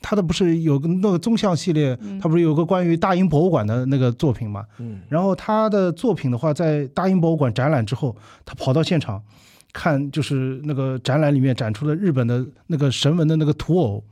他的不是有个那个纵向系列，他不是有个关于大英博物馆的那个作品嘛？嗯然后他的作品的话，在大英博物馆展览之后，他跑到现场看，就是那个展览里面展出了日本的那个神文的那个图偶。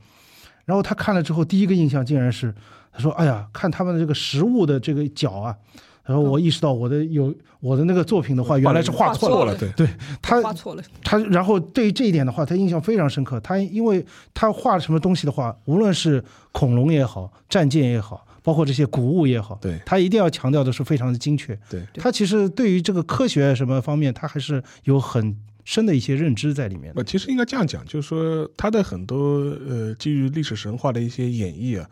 然后他看了之后，第一个印象竟然是，他说：“哎呀，看他们的这个实物的这个脚啊。”然后我意识到我的有我的那个作品的话，原来是画错了。对，对他画错了。他然后对于这一点的话，他印象非常深刻。他因为他画什么东西的话，无论是恐龙也好，战舰也好，包括这些古物也好，对他一定要强调的是非常的精确。对对他其实对于这个科学什么方面，他还是有很深的一些认知在里面的。呃，其实应该这样讲，就是说他的很多呃基于历史神话的一些演绎啊，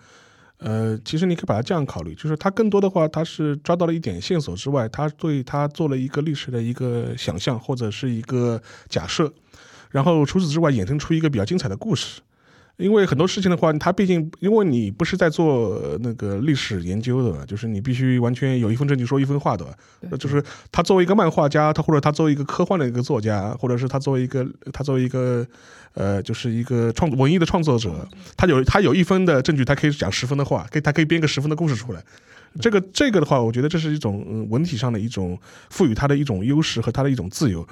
呃，其实你可以把它这样考虑，就是他更多的话，他是抓到了一点线索之外，他对他做了一个历史的一个想象或者是一个假设，然后除此之外衍生出一个比较精彩的故事。因为很多事情的话，它毕竟因为你不是在做呃那个历史研究的，就是你必须完全有一份证据说一分话的，那就是他作为一个漫画家，他或者他作为一个科幻的一个作家，或者是他作为一个他作为一个呃，就是一个创文艺的创作者，他有他有一分的证据，他可以讲十分的话，可以他可以编个十分的故事出来。这个这个的话，我觉得这是一种嗯文体上的一种赋予他的一种优势和他的一种自由。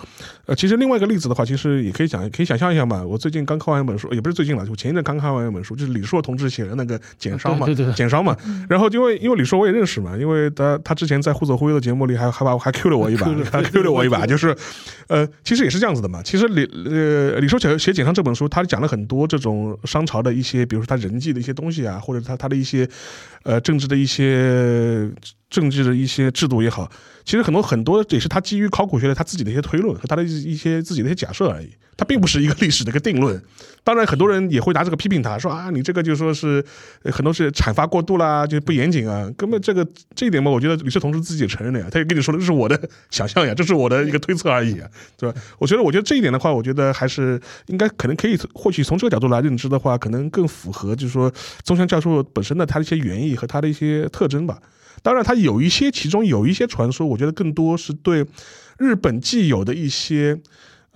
呃，其实另外一个例子的话，其实也可以讲，可以想象一下嘛。我最近刚看完一本书，也不是最近了，就前一阵刚看完一本书，就是李硕同志写的那个《简商》嘛，对对对减伤嘛。然后因为因为李硕我也认识嘛，因为他他之前在《互走忽悠》的节目里还还把我还 Q 了我一把，还 Q 了我一把，就是呃，其实也是这样子的嘛。其实李呃李硕写写《简商》这本书，他讲了很多这种商朝的一些，比如说他人际的一些东西啊，或者他他的一些呃政治的一些呃政治的一些制度也好，其实很多很多也是他基于考古学的他自己的一些推论和他的一些自己的一些假设而已，他并不是一个历史的一个定论。当然，很多人也会拿这个批评他，说啊，你这个就说是很多是阐发过度啦，就不严谨啊。根本这个这一点嘛，我觉得李世同志自己也承认了呀，他也跟你说的，这是我的想象呀，这是我的一个推测而已啊，对吧？我觉得，我觉得这一点的话，我觉得还是应该可能可以，或许从这个角度来认知的话，可能更符合就是说宗香教授本身的他的一些原意和他的一些特征吧。当然，它有一些，其中有一些传说，我觉得更多是对日本既有的一些，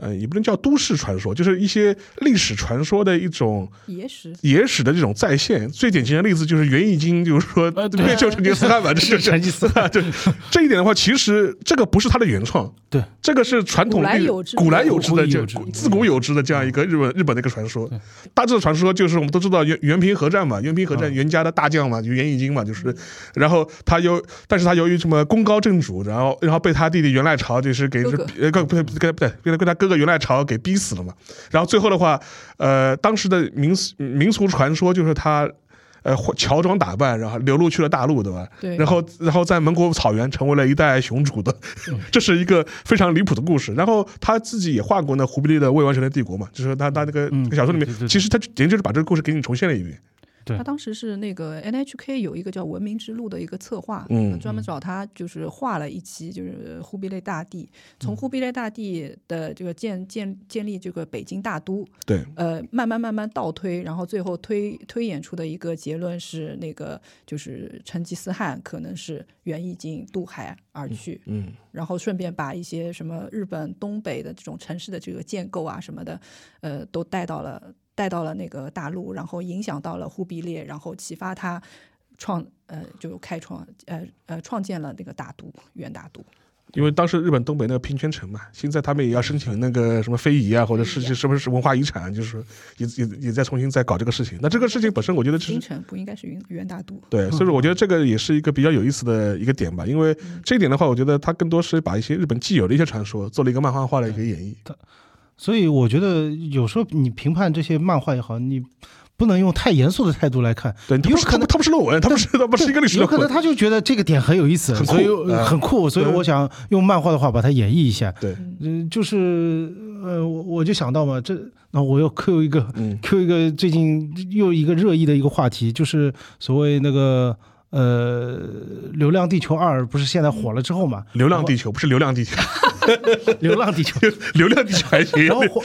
呃，也不能叫都市传说，就是一些历史传说的一种野史野史的这种再现。最典型的例子就是《元易经》，就是说灭救成吉思汗嘛，这是成吉思汗。对这一点的话，其实这个不是他的原创，对，这个是传统古来历有之古来有之的，就古自古有之的这样一个日本日本的一个传说。大致的传说就是我们都知道元元平合战嘛，元平合战袁家的大将嘛，就元义经嘛，就是，然后他由，但是他由于什么功高震主，然后然后被他弟弟元赖朝就是给呃不对不对不对，被他被他哥哥元赖朝给逼死了嘛。然后最后的话，呃，当时的民俗民俗传说就是他。呃乔装打扮，然后流露去了大陆，对吧？对，然后然后在蒙古草原成为了一代雄主的，这是一个非常离谱的故事。然后他自己也画过那忽必烈的未完成的帝国嘛，就是他他那个嗯小说里面对对，对其实他简直就是把这个故事给你重现了一遍。对。他当时是那个 NHK 有一个叫《文明之路》的一个策划，嗯专门找他就是画了一期，就是忽必烈大帝，嗯。从忽必烈大帝的这个建建建立这个北京大都，对，呃，慢慢慢慢倒推，然后最后推推演出的一个结论是，那个就是成吉思汗可能是袁义经渡海而去，嗯。然后顺便把一些什么日本东北的这种城市的这个建构啊什么的，呃，都带到了带到了那个大陆，然后影响到了忽必烈，然后启发他创呃就开创呃呃创建了那个大都元大都。因为当时日本东北那个平泉城嘛，现在他们也要申请那个什么非遗啊，或者是是不是文化遗产，就是也也也在重新再搞这个事情。那这个事情本身，我觉得是京城不应该是元元大都。对，所以说我觉得这个也是一个比较有意思的一个点吧。因为这一点的话，我觉得它更多是把一些日本既有的一些传说做了一个漫画化的一个演绎。所以我觉得有时候你评判这些漫画也好，你不能用太严肃的态度来看。对，它不是它不是论文，他不是他不是一个历史有可能。他就觉得这个点很有意思，很酷所以嗯很酷，所以我想用漫画的话把它演绎一下。对，嗯，就是呃，我我就想到嘛，这那我又 Q 一个嗯 Q 一个最近又一个热议的一个话题，就是所谓那个呃，《流浪地球二》不是现在火了之后嘛，流浪地球不是流浪地球，《流浪地球》流浪地球还行。然后火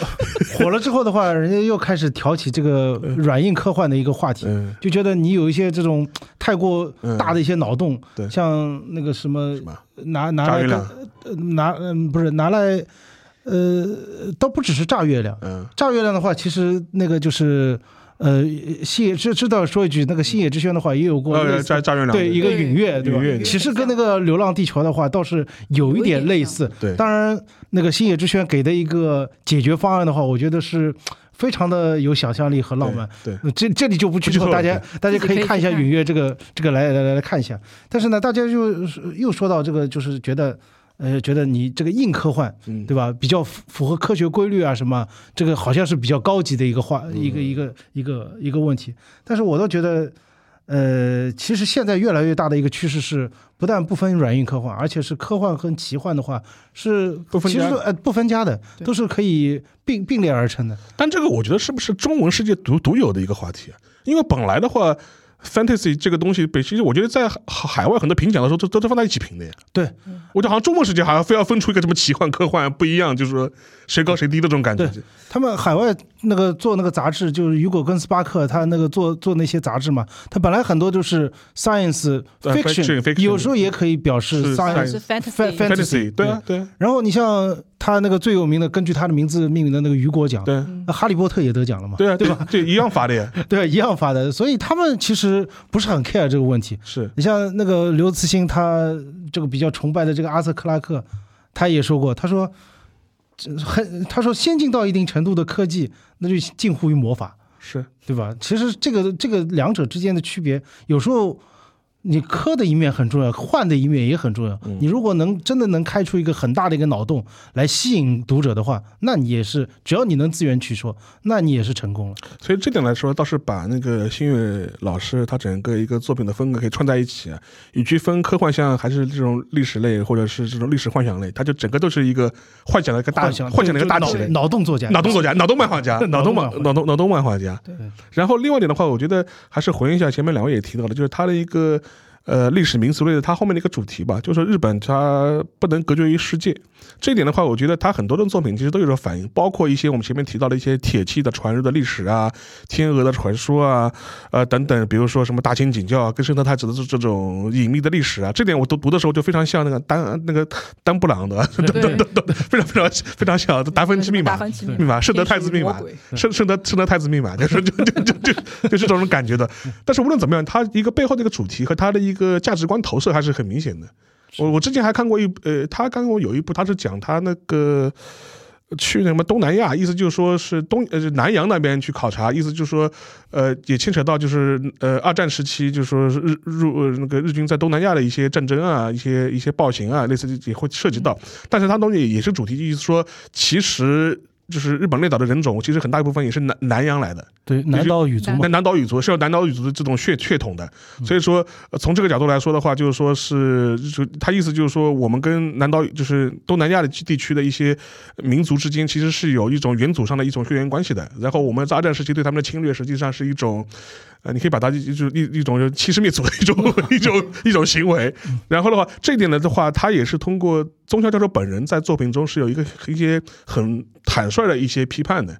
火了之后的话，人家又开始挑起这个软硬科幻的一个话题，嗯，就觉得你有一些这种太过大的一些脑洞，对。像那个什么拿拿来拿嗯不是拿来呃倒不只是炸月亮，嗯。炸月亮的话，其实那个就是呃星野知知道说一句，那个星野之轩的话也有过呃，似炸炸月亮对一个对陨月，对吧陨月？其实跟那个《流浪地球》的话倒是有一点类似。对当然那个星野之轩给的一个解决方案的话，我觉得是非常的有想象力和浪漫。对，呃这这里就不剧透，大家大家可以看一下自己可以去看允月这个这个来来来来看一下。但是呢，大家又又说到这个，就是觉得呃，觉得你这个硬科幻，嗯，对吧？比较符符合科学规律啊，什么这个好像是比较高级的一个话，一个一个一个一个问题。但是我倒觉得，呃，其实现在越来越大的一个趋势是，不但不分软硬科幻，而且是科幻跟奇幻的话是不分家其实呃不分家的，都是可以并并列而成的。但这个我觉得是不是中文世界独独有的一个话题啊？因为本来的话，fantasy 这个东西，北其实我觉得在海海外很多评奖的时候都都是放在一起评的呀。对，我觉得好像周末时间好像非要分出一个什么奇幻科幻不一样，就是说谁高谁低的这种感觉。对他们海外那个做那个杂志，就是雨果跟斯巴克，他那个做做那些杂志嘛，他本来很多就是 science 呃 fiction- fiction 有时候也可以表示 science fan- fantasy，fantasy，对啊，对啊，然后你像他那个最有名的，根据他的名字命名的那个雨果奖，对哈利波特也得奖了嘛，对啊，对吧？？对，一样发的呀。对，一样发 的，所以他们其实不是很 care 这个问题。是，你像那个刘慈欣，他这个比较崇拜的这个阿瑟克拉克，他也说过，他说这很，他说先进到一定程度的科技，那就近乎于魔法。是，对吧？其实这个这个两者之间的区别，有时候你科的一面很重要，幻的一面也很重要。嗯你如果能真的能开出一个很大的一个脑洞来吸引读者的话，那你也是只要你能自圆其说，那你也是成功了。所以这点来说，倒是把那个新月老师他整个一个作品的风格可以串在一起啊，与其分科幻像还是这种历史类，或者是这种历史幻想类，他就整个都是一个幻想的一个大幻想幻想的一个大就体类。脑脑洞作家，脑洞作家、脑洞漫画家、脑洞漫脑洞脑洞漫画家。对然后另外一点的话，我觉得还是回应一下前面两位也提到了，就是他的一个呃历史民俗类的，它后面的一个主题吧，就是日本它不能隔绝于世界。这一点的话，我觉得它很多的作品其实都有所反映，包括一些我们前面提到的一些铁器的传入的历史啊、天鹅的传说啊、呃等等，比如说什么大清景教啊、跟圣德太子的这这种隐秘的历史啊，这点我都读的时候就非常像那个丹那个丹布朗的，对，非常非常非常像达芬奇密码达。芬奇密码圣德太子密码圣圣德圣德太子密码，就是就就就就就是这种感觉的。但是无论怎么样，它一个背后的一个主题和它的一个价值观投射还是很明显的。我我之前还看过一呃，他刚刚有一部，他是讲他那个。去那什么东南亚，意思就是说是东呃南洋那边去考察，意思就是说，呃也牵扯到就是呃二战时期，就是说是日入呃那个日军在东南亚的一些战争啊，一些一些暴行啊，类似也会涉及到，但是他东西也是主题，意思说其实就是日本列岛的人种，其实很大一部分也是南南洋来的，对，南岛语族嘛南，南岛语族是有南岛语族的这种血血统的，所以说呃从这个角度来说的话，就是说是就他意思就是说，我们跟南岛就是东南亚的地区的一些民族之间其实是有一种远祖上的一种血缘关系的。然后我们在二战时期对他们的侵略，实际上是一种。呃，你可以把它就是一一种就欺师灭祖的一种一种一种行为。然后的话，这一点呢的话，他也是通过宗孝教授本人在作品中是有一个一些很坦率的一些批判的。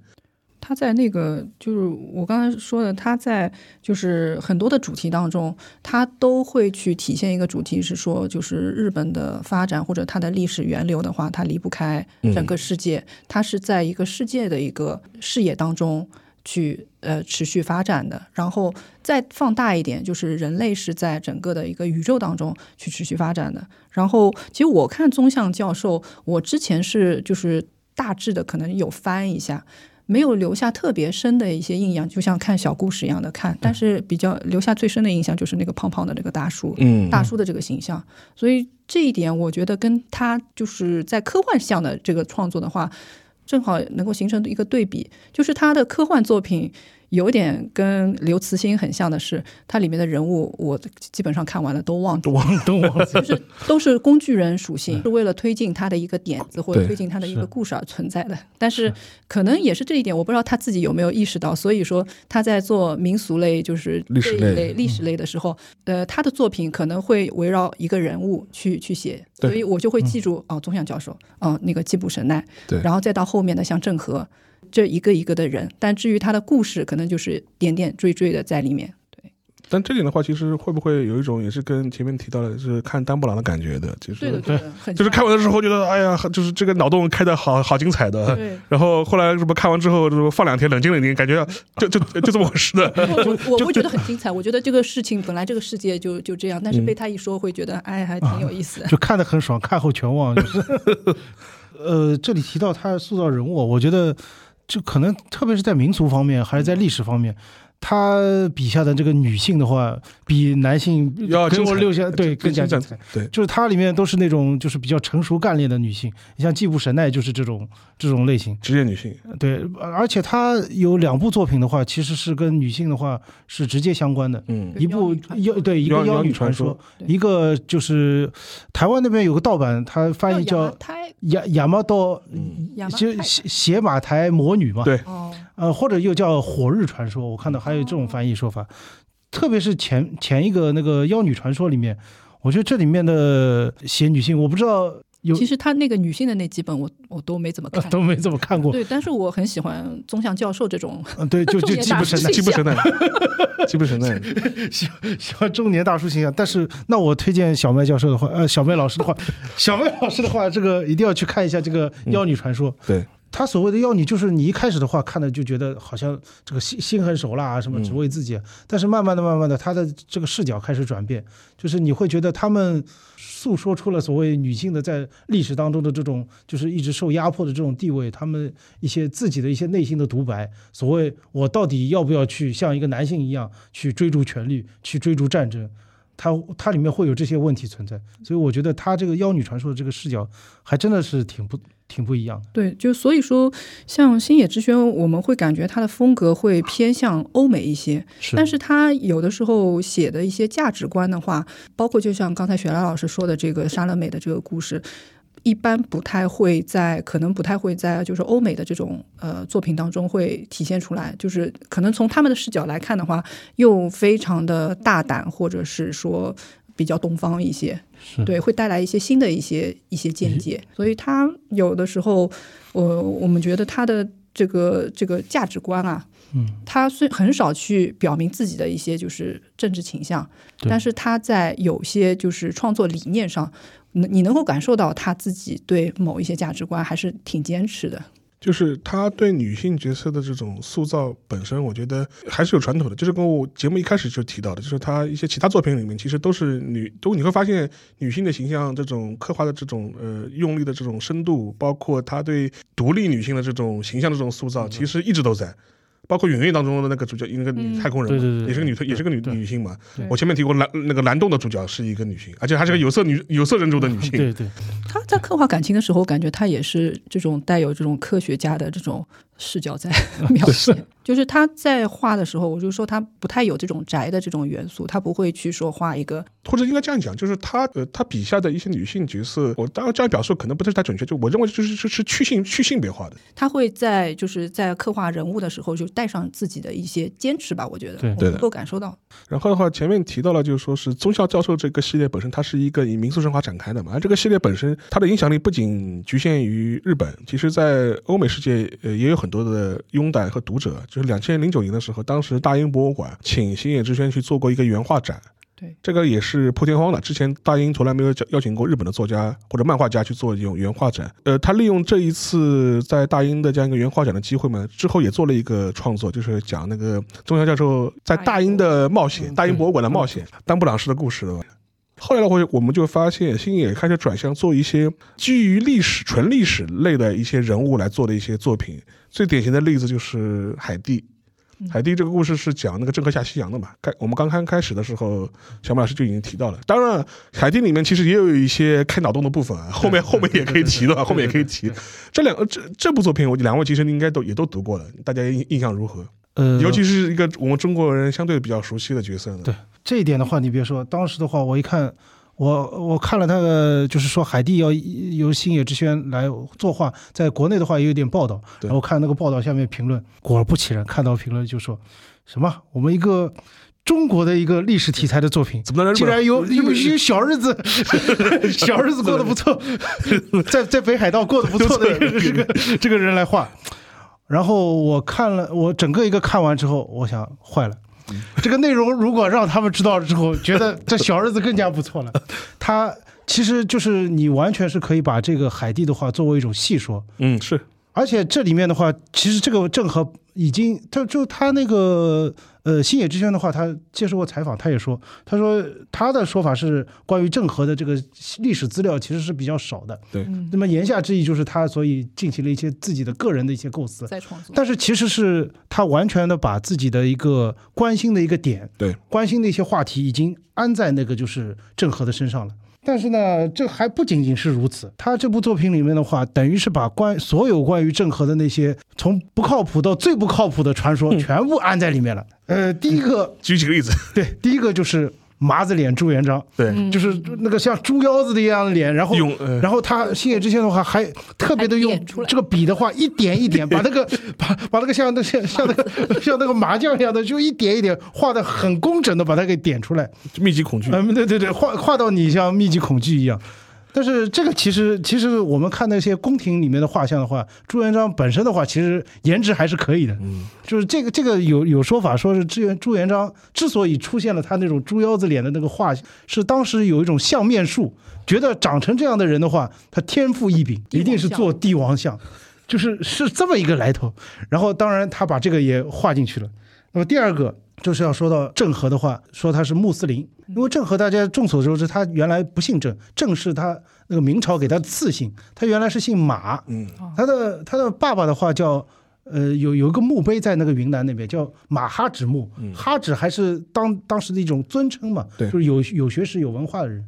他在那个就是我刚才说的，他在就是很多的主题当中，他都会去体现一个主题，是说就是日本的发展或者它的历史源流的话，它离不开整个世界，它是在一个世界的一个视野当中去呃持续发展的。然后再放大一点，就是人类是在整个的一个宇宙当中去持续发展的。然后其实我看宗向教授，我之前是就是大致的可能有翻一下。没有留下特别深的一些印象，就像看小故事一样的看，但是比较留下最深的印象就是那个胖胖的那个大叔，嗯大叔的这个形象。所以这一点，我觉得跟他就是在科幻向的这个创作的话，正好能够形成一个对比，就是他的科幻作品。有点跟刘慈欣很像的是，它里面的人物我基本上看完了都忘记。了，忘都忘。就是都是工具人属性，是为了推进他的一个点子或者推进他的一个故事而存在的。但是可能也是这一点，我不知道他自己有没有意识到。所以说他在做民俗类，就是历史类。这一类历史类的时候，呃，他的作品可能会围绕一个人物去去写，所以我就会记住哦，宗相教授，哦，那个季布神奈，对。然后再到后面的像郑和这一个一个的人，但至于他的故事，可能就是点点缀缀的在里面。对，但这点的话，其实会不会有一种也是跟前面提到的，是看丹布朗的感觉的，就是对的，对的，就是看完的时候觉得，哎呀，就是这个脑洞开的好好精彩的。对。然后后来什么看完之后，就放两天冷静冷静，感觉就就就这么回事的。我我我会觉得很精彩。我觉得这个事情本来这个世界就就这样，但是被他一说，会觉得哎，还挺有意思的。就看的很爽，看后全忘。就是，呃，这里提到他塑造人物，我觉得就可能特别是在民俗方面，还是在历史方面，他笔下的这个女性的话，比男性给要精彩我留下对更加精精彩。对，就是它里面都是那种就是比较成熟干练的女性，你像季布神奈就是这种这种类型。职业女性，对，而且他有两部作品的话，其实是跟女性的话是直接相关的。嗯一部妖对一个妖妖女传传说一个就是台湾那边有个盗版，它翻译叫胎亚亚麻刀，嗯就邪邪马台魔女嘛。对哦，呃，或者又叫火日传说，我看到还有这种翻译说法。特别是前前一个那个妖女传说里面，我觉得这里面的写女性，我不知道有其实他那个女性的那几本我我都没怎么看。都没怎么看过。对，但是我很喜欢宗像教授这种，嗯，对，就就中年大基不神奈，叔形基不神奈，基不神奈，喜喜欢中年大叔形象。但是那我推荐小麦教授的话，呃，小麦老师的话，小麦老师的话，这个一定要去看一下这个妖女传说。对，他所谓的要你，就是你一开始的话看的就觉得好像这个心心狠手辣啊，什么只为自己，但是慢慢的、慢慢的，他的这个视角开始转变，就是你会觉得他们诉说出了所谓女性的在历史当中的这种，就是一直受压迫的这种地位，他们一些自己的一些内心的独白，所谓我到底要不要去像一个男性一样去追逐权力，去追逐战争。它它里面会有这些问题存在，所以我觉得它这个妖女传说的这个视角还真的是挺不挺不一样的。对，就所以说，像星野之轩，我们会感觉他的风格会偏向欧美一些，是但是他有的时候写的一些价值观的话，包括就像刚才雪莱老师说的这个莎乐美的这个故事，一般不太会在，可能不太会在就是欧美的这种呃作品当中会体现出来，就是可能从他们的视角来看的话，又非常的大胆，或者是说比较东方一些。对，会带来一些新的一些一些见解，所以他有的时候，我我们觉得他的这个这个价值观啊，嗯，他虽很少去表明自己的一些就是政治倾向，但是他在有些就是创作理念上，你你能够感受到他自己对某一些价值观还是挺坚持的。就是他对女性角色的这种塑造本身，我觉得还是有传统的。就是跟我节目一开始就提到的，就是他一些其他作品里面，其实都是女，都你会发现女性的形象这种刻画的这种呃用力的这种深度，包括他对独立女性的这种形象的这种塑造，其实一直都在。包括《远月》当中的那个主角，那个女嗯。太空人嘛，对对对也是个女，对也是个女女性嘛。我前面提过蓝那个蓝洞的主角是一个女性，而且还是个有色女有色人种的女性。对对，她在刻画感情的时候，感觉她也是这种带有这种科学家的这种视角在 描写。就是他在画的时候，我就说他不太有这种宅的这种元素，他不会去说画一个或者应该这样讲，就是他呃，他笔下的一些女性角色，我当然这样表述可能不是太准确，就我认为就是是是去性去性别化的。他会在就是在刻画人物的时候，就带上自己的一些坚持吧。我觉得对我能够感受到。然后的话，前面提到了，就是说是宗教教授这个系列本身，它是一个以民俗神话展开的嘛。而这个系列本身，它的影响力不仅局限于日本，其实在欧美世界呃也有很多的拥戴和读者。就是两千零九年的时候，当时大英博物馆请星野之轩去做过一个原画展。对，这个也是破天荒的。之前大英从来没有邀邀请过日本的作家或者漫画家去做这种原画展。呃，他利用这一次在大英的这样一个原画展的机会嘛，之后也做了一个创作，就是讲那个中校教授在大英的冒险，大英博物馆的冒险，丹布朗士的故事。后来的话，我们就发现星野开始转向做一些基于历史、纯历史类的一些人物来做的一些作品。最典型的例子就是海蒂。海蒂这个故事是讲那个郑和下西洋的嘛？开我们刚刚开始的时候，小马老师就已经提到了。当然，海蒂里面其实也有一些开脑洞的部分啊，后面后面也可以提的，后面也可以提。这两个这这部作品，我两位其实应该都也都读过了，大家印印象如何？呃，尤其是一个我们中国人相对比较熟悉的角色呢。对这一点的话，你别说，当时的话，我一看，我我看了那个，就是说海地要由星野之轩来作画，在国内的话也有点报道，然后看那个报道下面评论，果不其然，看到评论就说什么我们一个中国的一个历史题材的作品。怎么能竟然有有有小日子，小日子过得不错，在在北海道过得不错的这个这个人来画，然后我看了，我整个一个看完之后，我想坏了。这个内容如果让他们知道了之后，觉得这小日子更加不错了。他其实就是你完全是可以把这个海蒂的话作为一种戏说，嗯，是而且这里面的话，其实这个郑和已经，他就他那个呃星野之轩的话，他接受过采访，他也说，他说他的说法是关于郑和的这个历史资料其实是比较少的。对，那么言下之意就是他所以进行了一些自己的个人的一些构思，在创作。但是其实是他完全的把自己的一个关心的一个点，对，关心的一些话题已经安在那个就是郑和的身上了。但是呢，这还不仅仅是如此。他这部作品里面的话，等于是把关所有关于郑和的那些从不靠谱到最不靠谱的传说全部安在里面了。呃，第一个，举几个例子，对，第一个就是麻子脸朱元璋，对，嗯。就是那个像猪腰子的一样的脸，然后然后他星野之线的话还特别的用这个笔的话，一点一点把那个 把把那个像那像像那个像那个麻将一样的，就一点一点画的很工整的把它给点出来。密集恐惧，嗯，对对对，画画到你像密集恐惧一样。但是这个其实其实我们看那些宫廷里面的画像的话，朱元璋本身的话，其实颜值还是可以的。嗯，就是这个这个有有说法说是朱元朱元璋之所以出现了他那种猪腰子脸的那个画，是当时有一种相面术，觉得长成这样的人的话，他天赋异禀，一定是做帝王相，就是是这么一个来头。然后当然他把这个也画进去了。那么第二个就是要说到郑和的话，说他是穆斯林，因为郑和大家众所周知，他原来不姓郑，郑是他那个明朝给他的赐姓，他原来是姓马，嗯，他的他的爸爸的话叫，呃，有有一个墓碑在那个云南那边叫马哈指墓，哈指还是当当时的一种尊称嘛，对。就是有有学识有文化的人。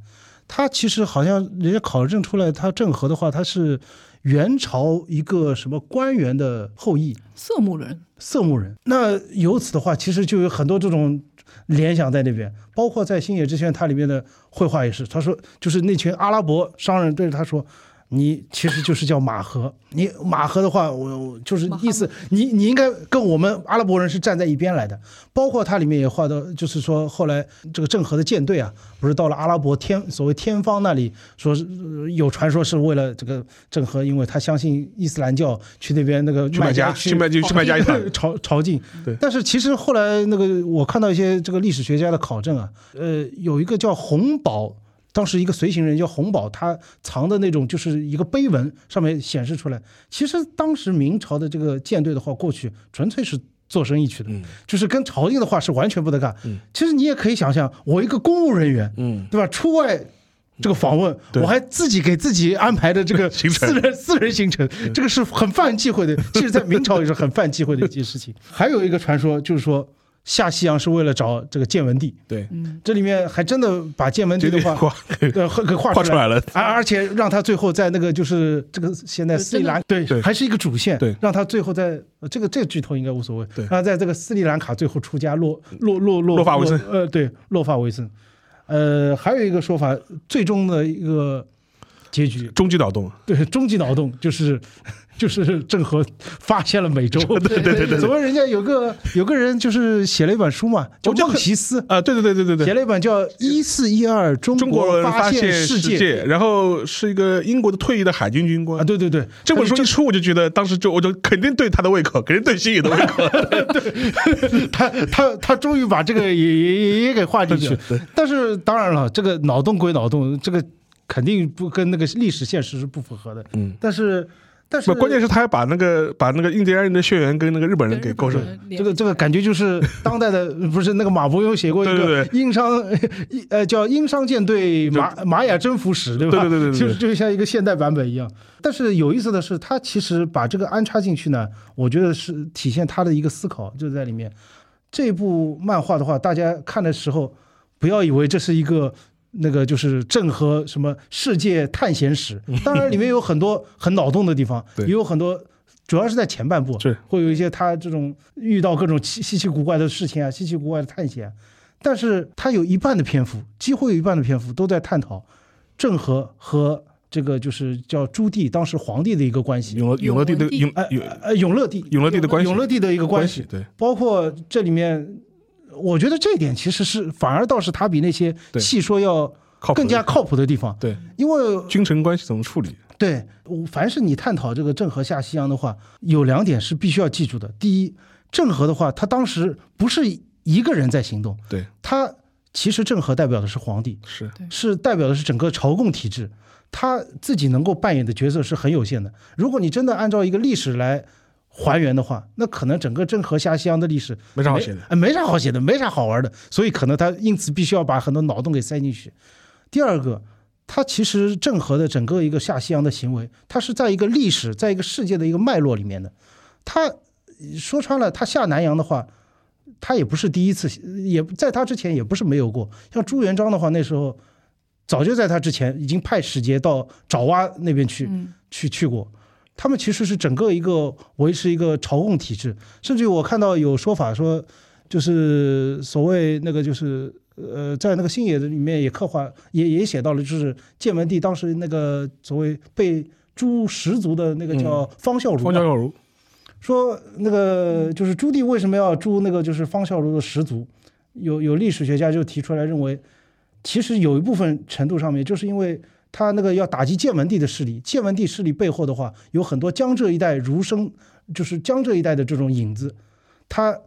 他其实好像人家考证出来，他郑和的话，他是元朝一个什么官员的后裔，色目人，色目人。那由此的话，其实就有很多这种联想在那边，包括在星野之轩它里面的绘画也是。他说，就是那群阿拉伯商人对着他说。你其实就是叫马和，你马和的话，我我就是意思，你你应该跟我们阿拉伯人是站在一边来的。包括它里面也画到，就是说后来这个郑和的舰队啊，不是到了阿拉伯天所谓天方那里，说是呃有传说是为了这个郑和，因为他相信伊斯兰教，去那边那个去麦加去去麦去去麦加一趟 朝朝觐。对但是其实后来那个我看到一些这个历史学家的考证啊，呃，有一个叫洪宝。当时一个随行人叫洪宝，他藏的那种就是一个碑文，上面显示出来，其实当时明朝的这个舰队的话，过去纯粹是做生意去的，嗯就是跟朝廷的话是完全不得干。嗯其实你也可以想象，我一个公务人员，嗯，对吧？出外这个访问，我还自己给自己安排的这个 行程私人 私人行程，这个是很犯忌讳的。其实，在明朝也是很犯忌讳的一件事情。还有一个传说就是说，下西洋是为了找这个建文帝，对，嗯，这里面还真的把建文帝的话给画出来。画出来了，而而且让他最后在那个就是这个现在斯里兰对对。还是一个主线，对。让他最后在呃这个这个剧透应该无所谓，对。让他在这个斯里兰卡最后出家落落落落落发为僧呃对落发为僧，呃还有一个说法，最终的一个结局，终极脑洞，对终极脑洞就是就是郑和发现了美洲，对对对对所谓人家有个有个人就是写了一本书嘛，叫孟我就很西斯。啊，对对对对对对。写了一本叫《一四一二中中国发发现世世界，然后是一个英国的退役的海军军官啊，对对对，这本书一出，我就觉得当时就我就肯定对他的胃口，肯定对星爷的胃口。他他他终于把这个也也也也给画进去。但是当然了，这个脑洞归脑洞，这个肯定不跟那个历史现实是不符合的。嗯，但是但是不，关键是他还把那个把那个印第安人的血缘跟那个日本人给勾上。这个这个感觉就是当代的，不是那个马伯庸写过一个殷商呃叫殷商舰队马玛雅征服史，对吧？对对对对对就是就像一个现代版本一样。但是有意思的是，他其实把这个安插进去呢，我觉得是体现他的一个思考就在里面。这部漫画的话，大家看的时候不要以为这是一个。那个就是郑和什么世界探险史，当然里面有很多 很脑洞的地方，也有很多，主要是在前半部，是。会有一些他这种遇到各种稀稀奇古怪的事情啊，稀奇古怪的探险，但是他有一半的篇幅，几乎有一半的篇幅都在探讨郑和和这个就是叫朱棣当时皇帝的一个关系，永乐永乐帝的永呃永呃永乐帝永乐帝的关系，永乐帝的一个关系，关对。包括这里面，我觉得这一点其实是反而倒是他比那些戏说要更加靠谱的地方，对。因为君臣关系怎么处理？对，凡是你探讨这个郑和下西洋的话，有两点是必须要记住的。第一，郑和的话，他当时不是一个人在行动，对，他其实郑和代表的是皇帝，是。是代表的是整个朝贡体制，他自己能够扮演的角色是很有限的。如果你真的按照一个历史来还原的话，那可能整个郑和下西洋的历史没啥好写的。哎，没啥好写的，没啥好玩的，所以可能他因此必须要把很多脑洞给塞进去。第二个，他其实郑和的整个一个下西洋的行为，他是在一个历史，在一个世界的一个脉络里面的。他说穿了，他下南洋的话，他也不是第一次，也在他之前也不是没有过。像朱元璋的话，那时候早就在他之前已经派使节到爪哇那边去，嗯去去过。他们其实是整个一个维持一个朝贡体制，甚至于我看到有说法说，就是所谓那个就是呃，在那个星野的里面也刻画，也也写到了，就是建文帝当时那个所谓被诛十族的那个叫方孝孺啊，方孝孺说那个就是朱棣为什么要诛那个就是方孝孺的十族？有有历史学家就提出来认为，其实有一部分程度上面就是因为他那个要打击建文帝的势力，建文帝势力背后的话有很多江浙一带儒生，就是江浙一带的这种影子，他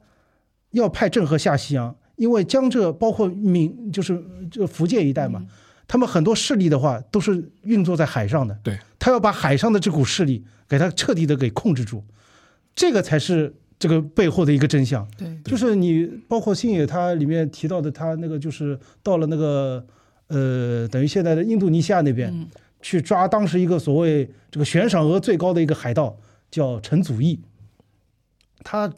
要派郑和下西洋，因为江浙包括闽就是就福建一带嘛。他们很多势力的话都是运作在海上的，对。他要把海上的这股势力给他彻底的给控制住，这个才是这个背后的一个真相。对，就是你包括星野他里面提到的，他那个就是到了那个呃，等于现在的印度尼西亚那边、嗯去抓当时一个所谓这个悬赏额最高的一个海盗，叫陈祖义。他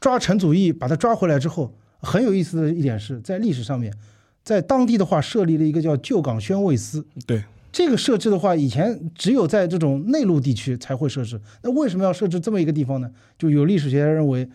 抓陈祖义，把他抓回来之后，很有意思的一点是在历史上面，在当地的话设立了一个叫旧港宣慰司。对这个设置的话，以前只有在这种内陆地区才会设置。那为什么要设置这么一个地方呢？就有历史学家认为，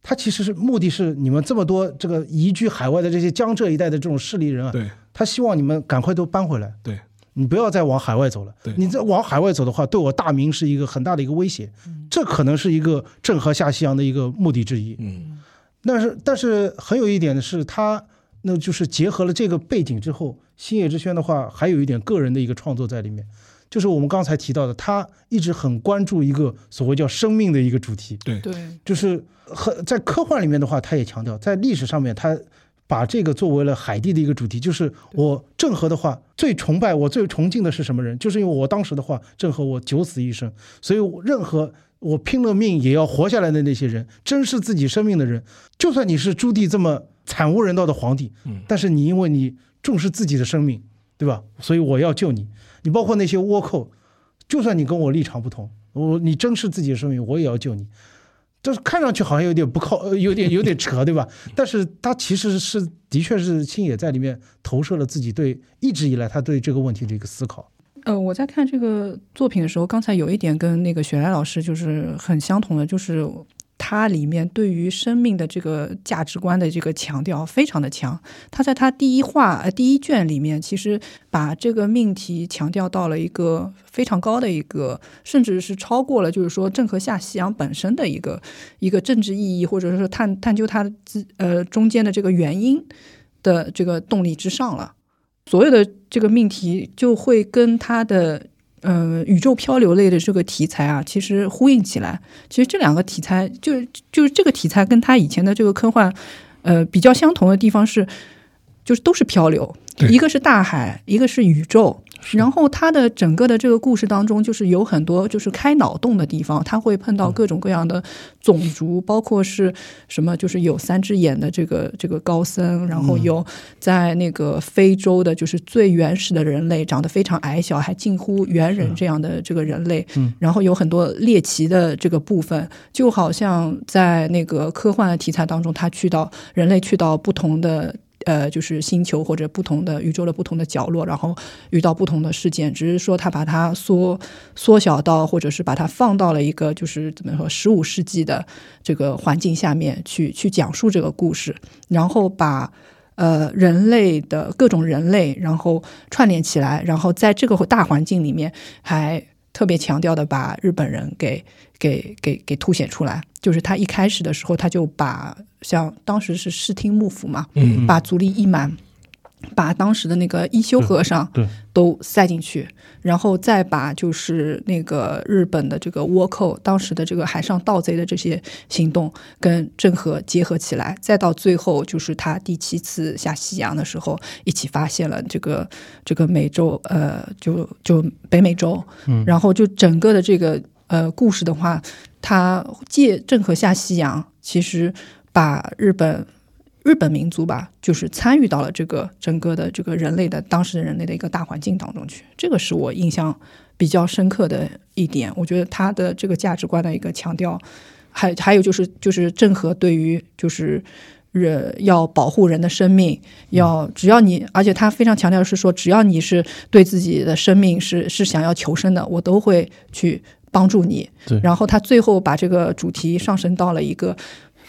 它其实是目的是你们这么多这个移居海外的这些江浙一带的这种势力人啊，对他希望你们赶快都搬回来，对你不要再往海外走了对。你再往海外走的话，对我大明是一个很大的一个威胁。这可能是一个郑和下西洋的一个目的之一。嗯，但是但是很有一点的是，他那就是结合了这个背景之后，星野之轩的话还有一点个人的一个创作在里面，就是我们刚才提到的，他一直很关注一个所谓叫生命的一个主题，对对，就是很在科幻里面的话，他也强调，在历史上面他。把这个作为了海地的一个主题，就是我郑和的话最崇拜我最崇敬的是什么人？就是因为我当时的话，郑和我九死一生，所以任何我拼了命也要活下来的那些人，珍视自己生命的人，就算你是朱棣这么惨无人道的皇帝，嗯但是你因为你重视自己的生命，对吧？所以我要救你。你包括那些倭寇，就算你跟我立场不同，我你珍视自己的生命，我也要救你。就是看上去好像有点不靠，有点有点扯，对吧？但是他其实是的确是星野在里面投射了自己对一直以来他对这个问题的一个思考。呃，我在看这个作品的时候，刚才有一点跟那个雪莱老师就是很相同的，就是它里面对于生命的这个价值观的这个强调非常的强。他在他第一话呃第一卷里面，其实把这个命题强调到了一个非常高的一个，甚至是超过了就是说郑和下西洋本身的一个一个政治意义，或者是探探究它自呃中间的这个原因的这个动力之上了。所有的这个命题就会跟它的呃宇宙漂流类的这个题材啊，其实呼应起来。其实这两个题材，就就是这个题材跟他以前的这个科幻，呃比较相同的地方是，就是都是漂流，一个是大海，一个是宇宙。然后他的整个的这个故事当中，就是有很多就是开脑洞的地方，他会碰到各种各样的种族，包括是什么，就是有三只眼的这个这个高僧，然后有在那个非洲的，就是最原始的人类，长得非常矮小，还近乎猿人这样的这个人类，嗯。然后有很多猎奇的这个部分，就好像在那个科幻的题材当中，他去到人类去到不同的。呃，就是星球或者不同的宇宙的不同的角落，然后遇到不同的事件，只是说他把它缩缩小到，或者是把它放到了一个就是怎么说十五世纪的这个环境下面去去讲述这个故事，然后把呃人类的各种人类，然后串联起来，然后在这个大环境里面还特别强调的把日本人给给给给凸显出来，就是他一开始的时候他就把像当时是视听幕府嘛，嗯把足利义满。把当时的那个一休和尚对都塞进去，然后再把就是那个日本的这个倭寇当时的这个海上盗贼的这些行动跟郑和结合起来，再到最后就是他第七次下西洋的时候，一起发现了这个这个美洲，呃，就就北美洲，嗯然后就整个的这个呃故事的话，他借郑和下西洋，其实把日本。日本民族吧，就是参与到了这个整个的这个人类的当时的人类的一个大环境当中去，这个是我印象比较深刻的一点。我觉得他的这个价值观的一个强调，还还有就是就是郑和对于就是人要保护人的生命，要只要你，而且他非常强调是说，只要你是对自己的生命是是想要求生的，我都会去帮助你。对然后他最后把这个主题上升到了一个。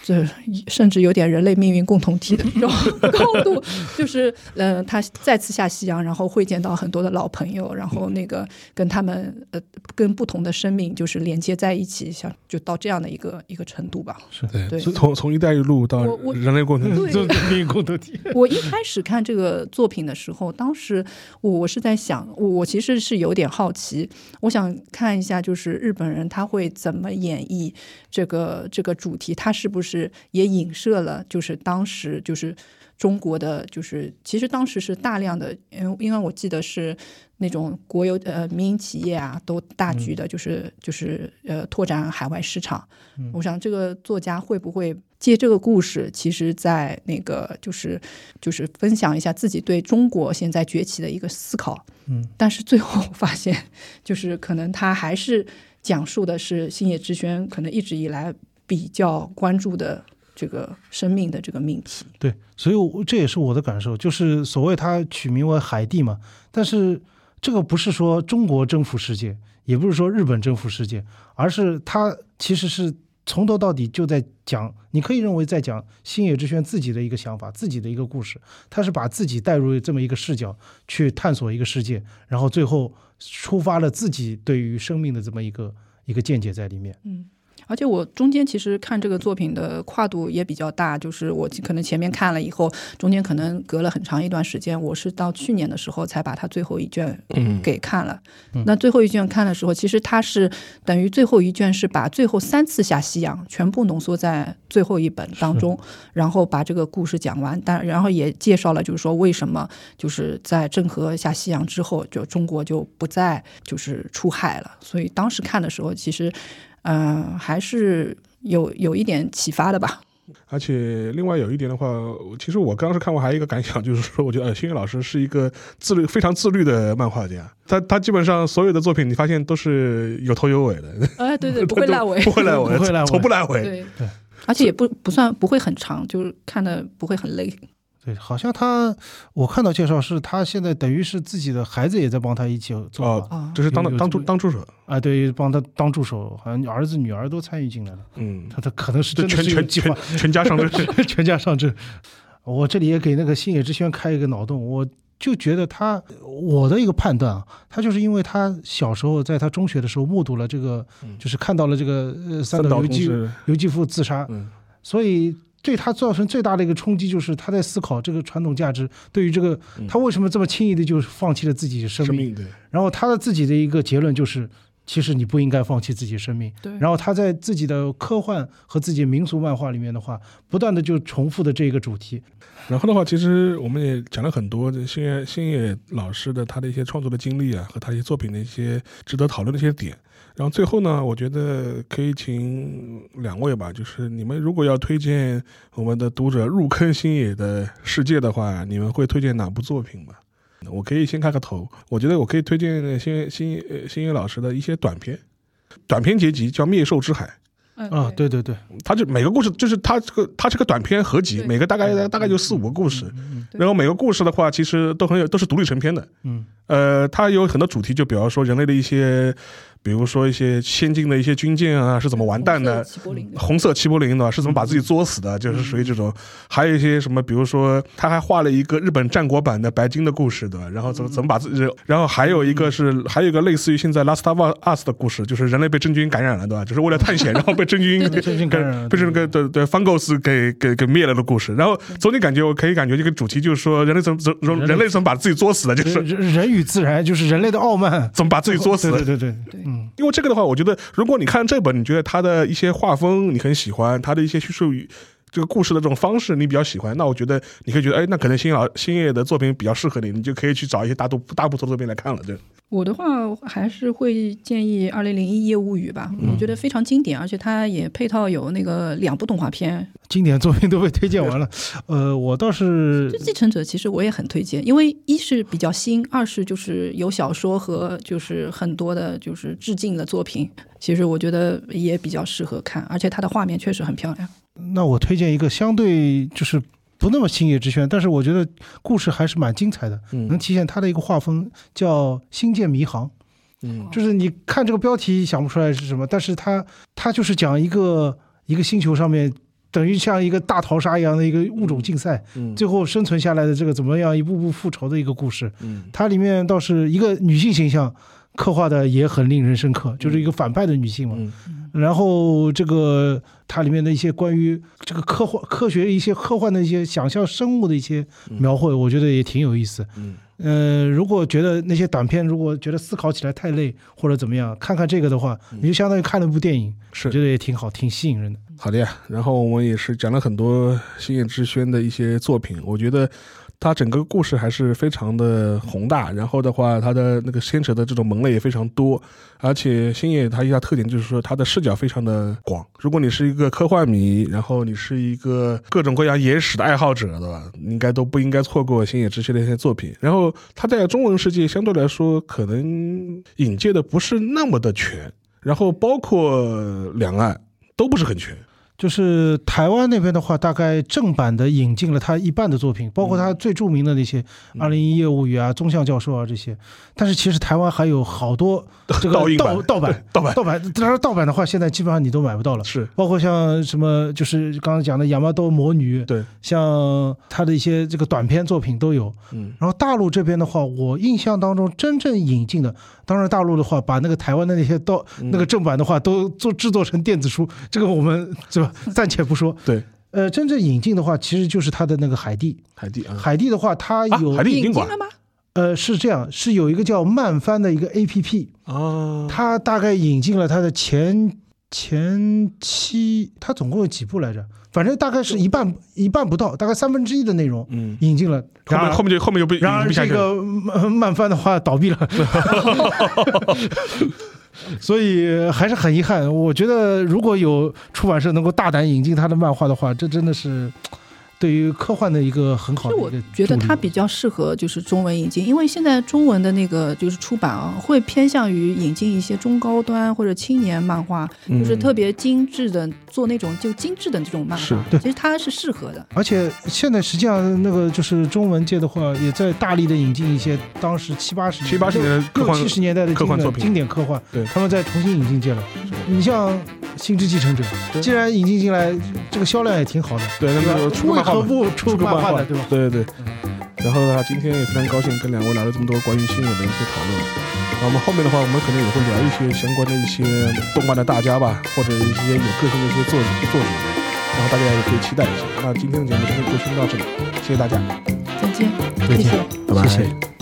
这甚至有点人类命运共同体的这种高度，就是呃，他再次下西洋，然后会见到很多的老朋友，然后那个跟他们呃跟不同的生命就是连接在一起，像就到这样的一个一个程度吧。对，对从从“一带一路”到人类共同命运共同体。我一开始看这个作品的时候，当时我我是在想，我我其实是有点好奇，我想看一下，就是日本人他会怎么演绎这个这个主题，他是不是也影射了，就是当时就是中国的，就是其实当时是大量的，因为因为我记得是那种国有呃民营企业啊，都大举的，就是、就是呃拓展海外市场。我想这个作家会不会借这个故事，其实在那个就是就是分享一下自己对中国现在崛起的一个思考。嗯，但是最后发现，就是可能他还是讲述的是星野之轩可能一直以来比较关注的这个生命的这个命题。对，所以我这也是我的感受，就是所谓它取名为海地嘛，但是这个不是说中国征服世界，也不是说日本征服世界，而是它其实是从头到底就在讲，你可以认为在讲星野之轩自己的一个想法，自己的一个故事，他是把自己带入这么一个视角去探索一个世界，然后最后出发了自己对于生命的这么一个一个见解在里面。嗯，而且我中间其实看这个作品的跨度也比较大，就是我可能前面看了以后，中间可能隔了很长一段时间，我是到去年的时候才把它最后一卷嗯，给看了。嗯那最后一卷看的时候，其实它是等于最后一卷是把最后三次下西洋全部浓缩在最后一本当中，然后把这个故事讲完。但然后也介绍了，就是说为什么就是在郑和下西洋之后，就中国就不再就是出海了。所以当时看的时候，其实嗯、呃还是有有一点启发的吧。而且另外有一点的话，其实我刚时看过还有一个感想，就是说，我觉得呃，星月老师是一个自律非常自律的漫画家。他他基本上所有的作品，你发现都是有头有尾的。哎，对对，不会烂尾，不会烂尾，不会烂尾从不烂尾。对对，而且也不不算不会很长，就是看的不会很累。对，好像他我看到介绍是他现在等于是自己的孩子也在帮他一起做哦，就是当当助当助手啊，对，帮他当助手，好像儿子女儿都参与进来了。嗯，他他可能是真的全全全 全家上阵，全家上阵。我这里也给那个星野之轩开一个脑洞，我就觉得他我的一个判断啊，他就是因为他小时候在他中学的时候目睹了这个，就是看到了这个呃三岛由纪由纪夫自杀，所以。对他造成最大的一个冲击，就是他在思考这个传统价值对于这个他为什么这么轻易的就放弃了自己的生命。然后他的自己的一个结论就是，其实你不应该放弃自己生命。对。然后他在自己的科幻和自己民俗漫画里面的话，不断的就重复的这个主题。然后的话，其实我们也讲了很多星野星野老师的他的一些创作的经历啊，和他一些作品的一些值得讨论的一些点。然后最后呢，我觉得可以请两位吧，就是你们如果要推荐我们的读者入坑星野的世界的话，你们会推荐哪部作品吧？我可以先开个头，我觉得我可以推荐星星星野老师的一些短片，短篇结集叫《灭兽之海》。啊，对对对，他就每个故事就是他这个他这个短篇合集，每个大概大概就四五个故事，然后每个故事的话其实都很有都是独立成篇的。嗯，呃，它有很多主题，就比方说人类的一些。比如说一些先进的一些军舰啊是怎么完蛋的？红色齐柏林的是怎么把自己作死的？就是属于这种。还有一些什么，比如说他还画了一个日本战国版的白金的故事，对吧？然后怎么怎么把自己，然后还有一个是还有一个类似于现在《Last of Us》的故事，就是人类被真菌感染了，对吧？就是为了探险，然后被真菌真菌感染，被这个对对 Fungus 给给给灭了的故事。然后总体感觉我可以感觉这个主题就是说人类怎么怎人类怎么把自己作死的，就是人与自然，就是人类的傲慢怎么把自己作死？对对对对，因为这个的话，我。觉得，如果你看这本，你觉得他的一些画风你很喜欢，他的一些叙述，这个故事的这种方式你比较喜欢，那我觉得你可以觉得，哎，那可能星老星爷的作品比较适合你，你就可以去找一些大部大部头的作品来看了。对，我的话还是会建议《二零零一夜物语》吧，我觉得非常经典，而且它也配套有那个两部动画片。经典作品都被推荐完了，呃，我倒是继承者，其实我也很推荐，因为一是比较新，二是就是有小说和就是很多的就是致敬的作品，其实我觉得也比较适合看，而且它的画面确实很漂亮。那我推荐一个相对就是不那么星野之轩，但是我觉得故事还是蛮精彩的，能体现他的一个画风，叫《星舰迷航》。嗯，就是你看这个标题想不出来是什么，但是它它就是讲一个一个星球上面。等于像一个大逃杀一样的一个物种竞赛，最后生存下来的这个怎么样一步步复仇的一个故事。它里面倒是一个女性形象刻画的也很令人深刻，就是一个反派的女性嘛。然后这个它里面的一些关于这个科幻科学一些科幻的一些想象生物的一些描绘，我觉得也挺有意思。嗯呃，如果觉得那些短片如果觉得思考起来太累或者怎么样，看看这个的话，你就相当于看了部电影，是觉得也挺好，挺吸引人的。好的呀，然后我们也是讲了很多星野之轩的一些作品，我觉得他整个故事还是非常的宏大，然后的话，他的那个牵扯的这种门类也非常多，而且星野他一大特点就是说他的视角非常的广。如果你是一个科幻迷，然后你是一个各种各样野史的爱好者，对吧？应该都不应该错过星野之轩的一些作品。然后他在中文世界相对来说可能引介的不是那么的全，然后包括两岸都不是很全。就是台湾那边的话，大概正版的引进了他一半的作品，包括他最著名的那些《二零一业务语》啊、《宗像教授》啊这些。但是其实台湾还有好多 这个盗 盗版、盗版、盗版。当然盗版的话，现在基本上你都买不到了。是，包括像什么，就是刚刚讲的《亚麻豆魔女》，对，像他的一些这个短片作品都有。嗯。然后大陆这边的话，我印象当中真正引进的，当然大陆的话，把那个台湾的那些盗那个正版的话都做制作成电子书，这个我们对吧？暂且不说，对，呃，真正引进的话，其实就是它的那个海地。海地啊，海地的话，它有海地引进了吗？呃，是这样，是有一个叫漫翻的一个 A P P 啊，它大概引进了它的前前期，它总共有几部来着？反正大概是一半一半不到，大概三分之一的内容，嗯，引进了。然后面后面就后面就被然而这个漫漫翻的话倒闭了。所以还是很遗憾。我觉得如果有出版社能够大胆引进他的漫画的话，这真的是。对于科幻的一个很好的，我觉得它比较适合就是中文引进，因为现在中文的那个就是出版啊，会偏向于引进一些中高端或者青年漫画，就是特别精致的做那种就精致的这种漫画。对其实它是适合的。而且现在实际上那个就是中文界的话，也在大力的引进一些当时七八十七八十年六七十年代的科幻作品，经典科幻。对，他们在重新引进进来。你像《星之继承者》，既然引进进来，这个销量也挺好的。对，那个出漫何不出个漫画的，对吧？对对对。然后的话，今天也非常高兴跟两位聊了这么多关于新闻的一些讨论。那我们后面的话，我们可能也会聊一些相关的一些动漫的大家吧，或者一些有个性的一些作作者，然后大家也可以期待一下。那今天的节目就先到这里，谢谢大家，再见，再见，拜拜，谢谢。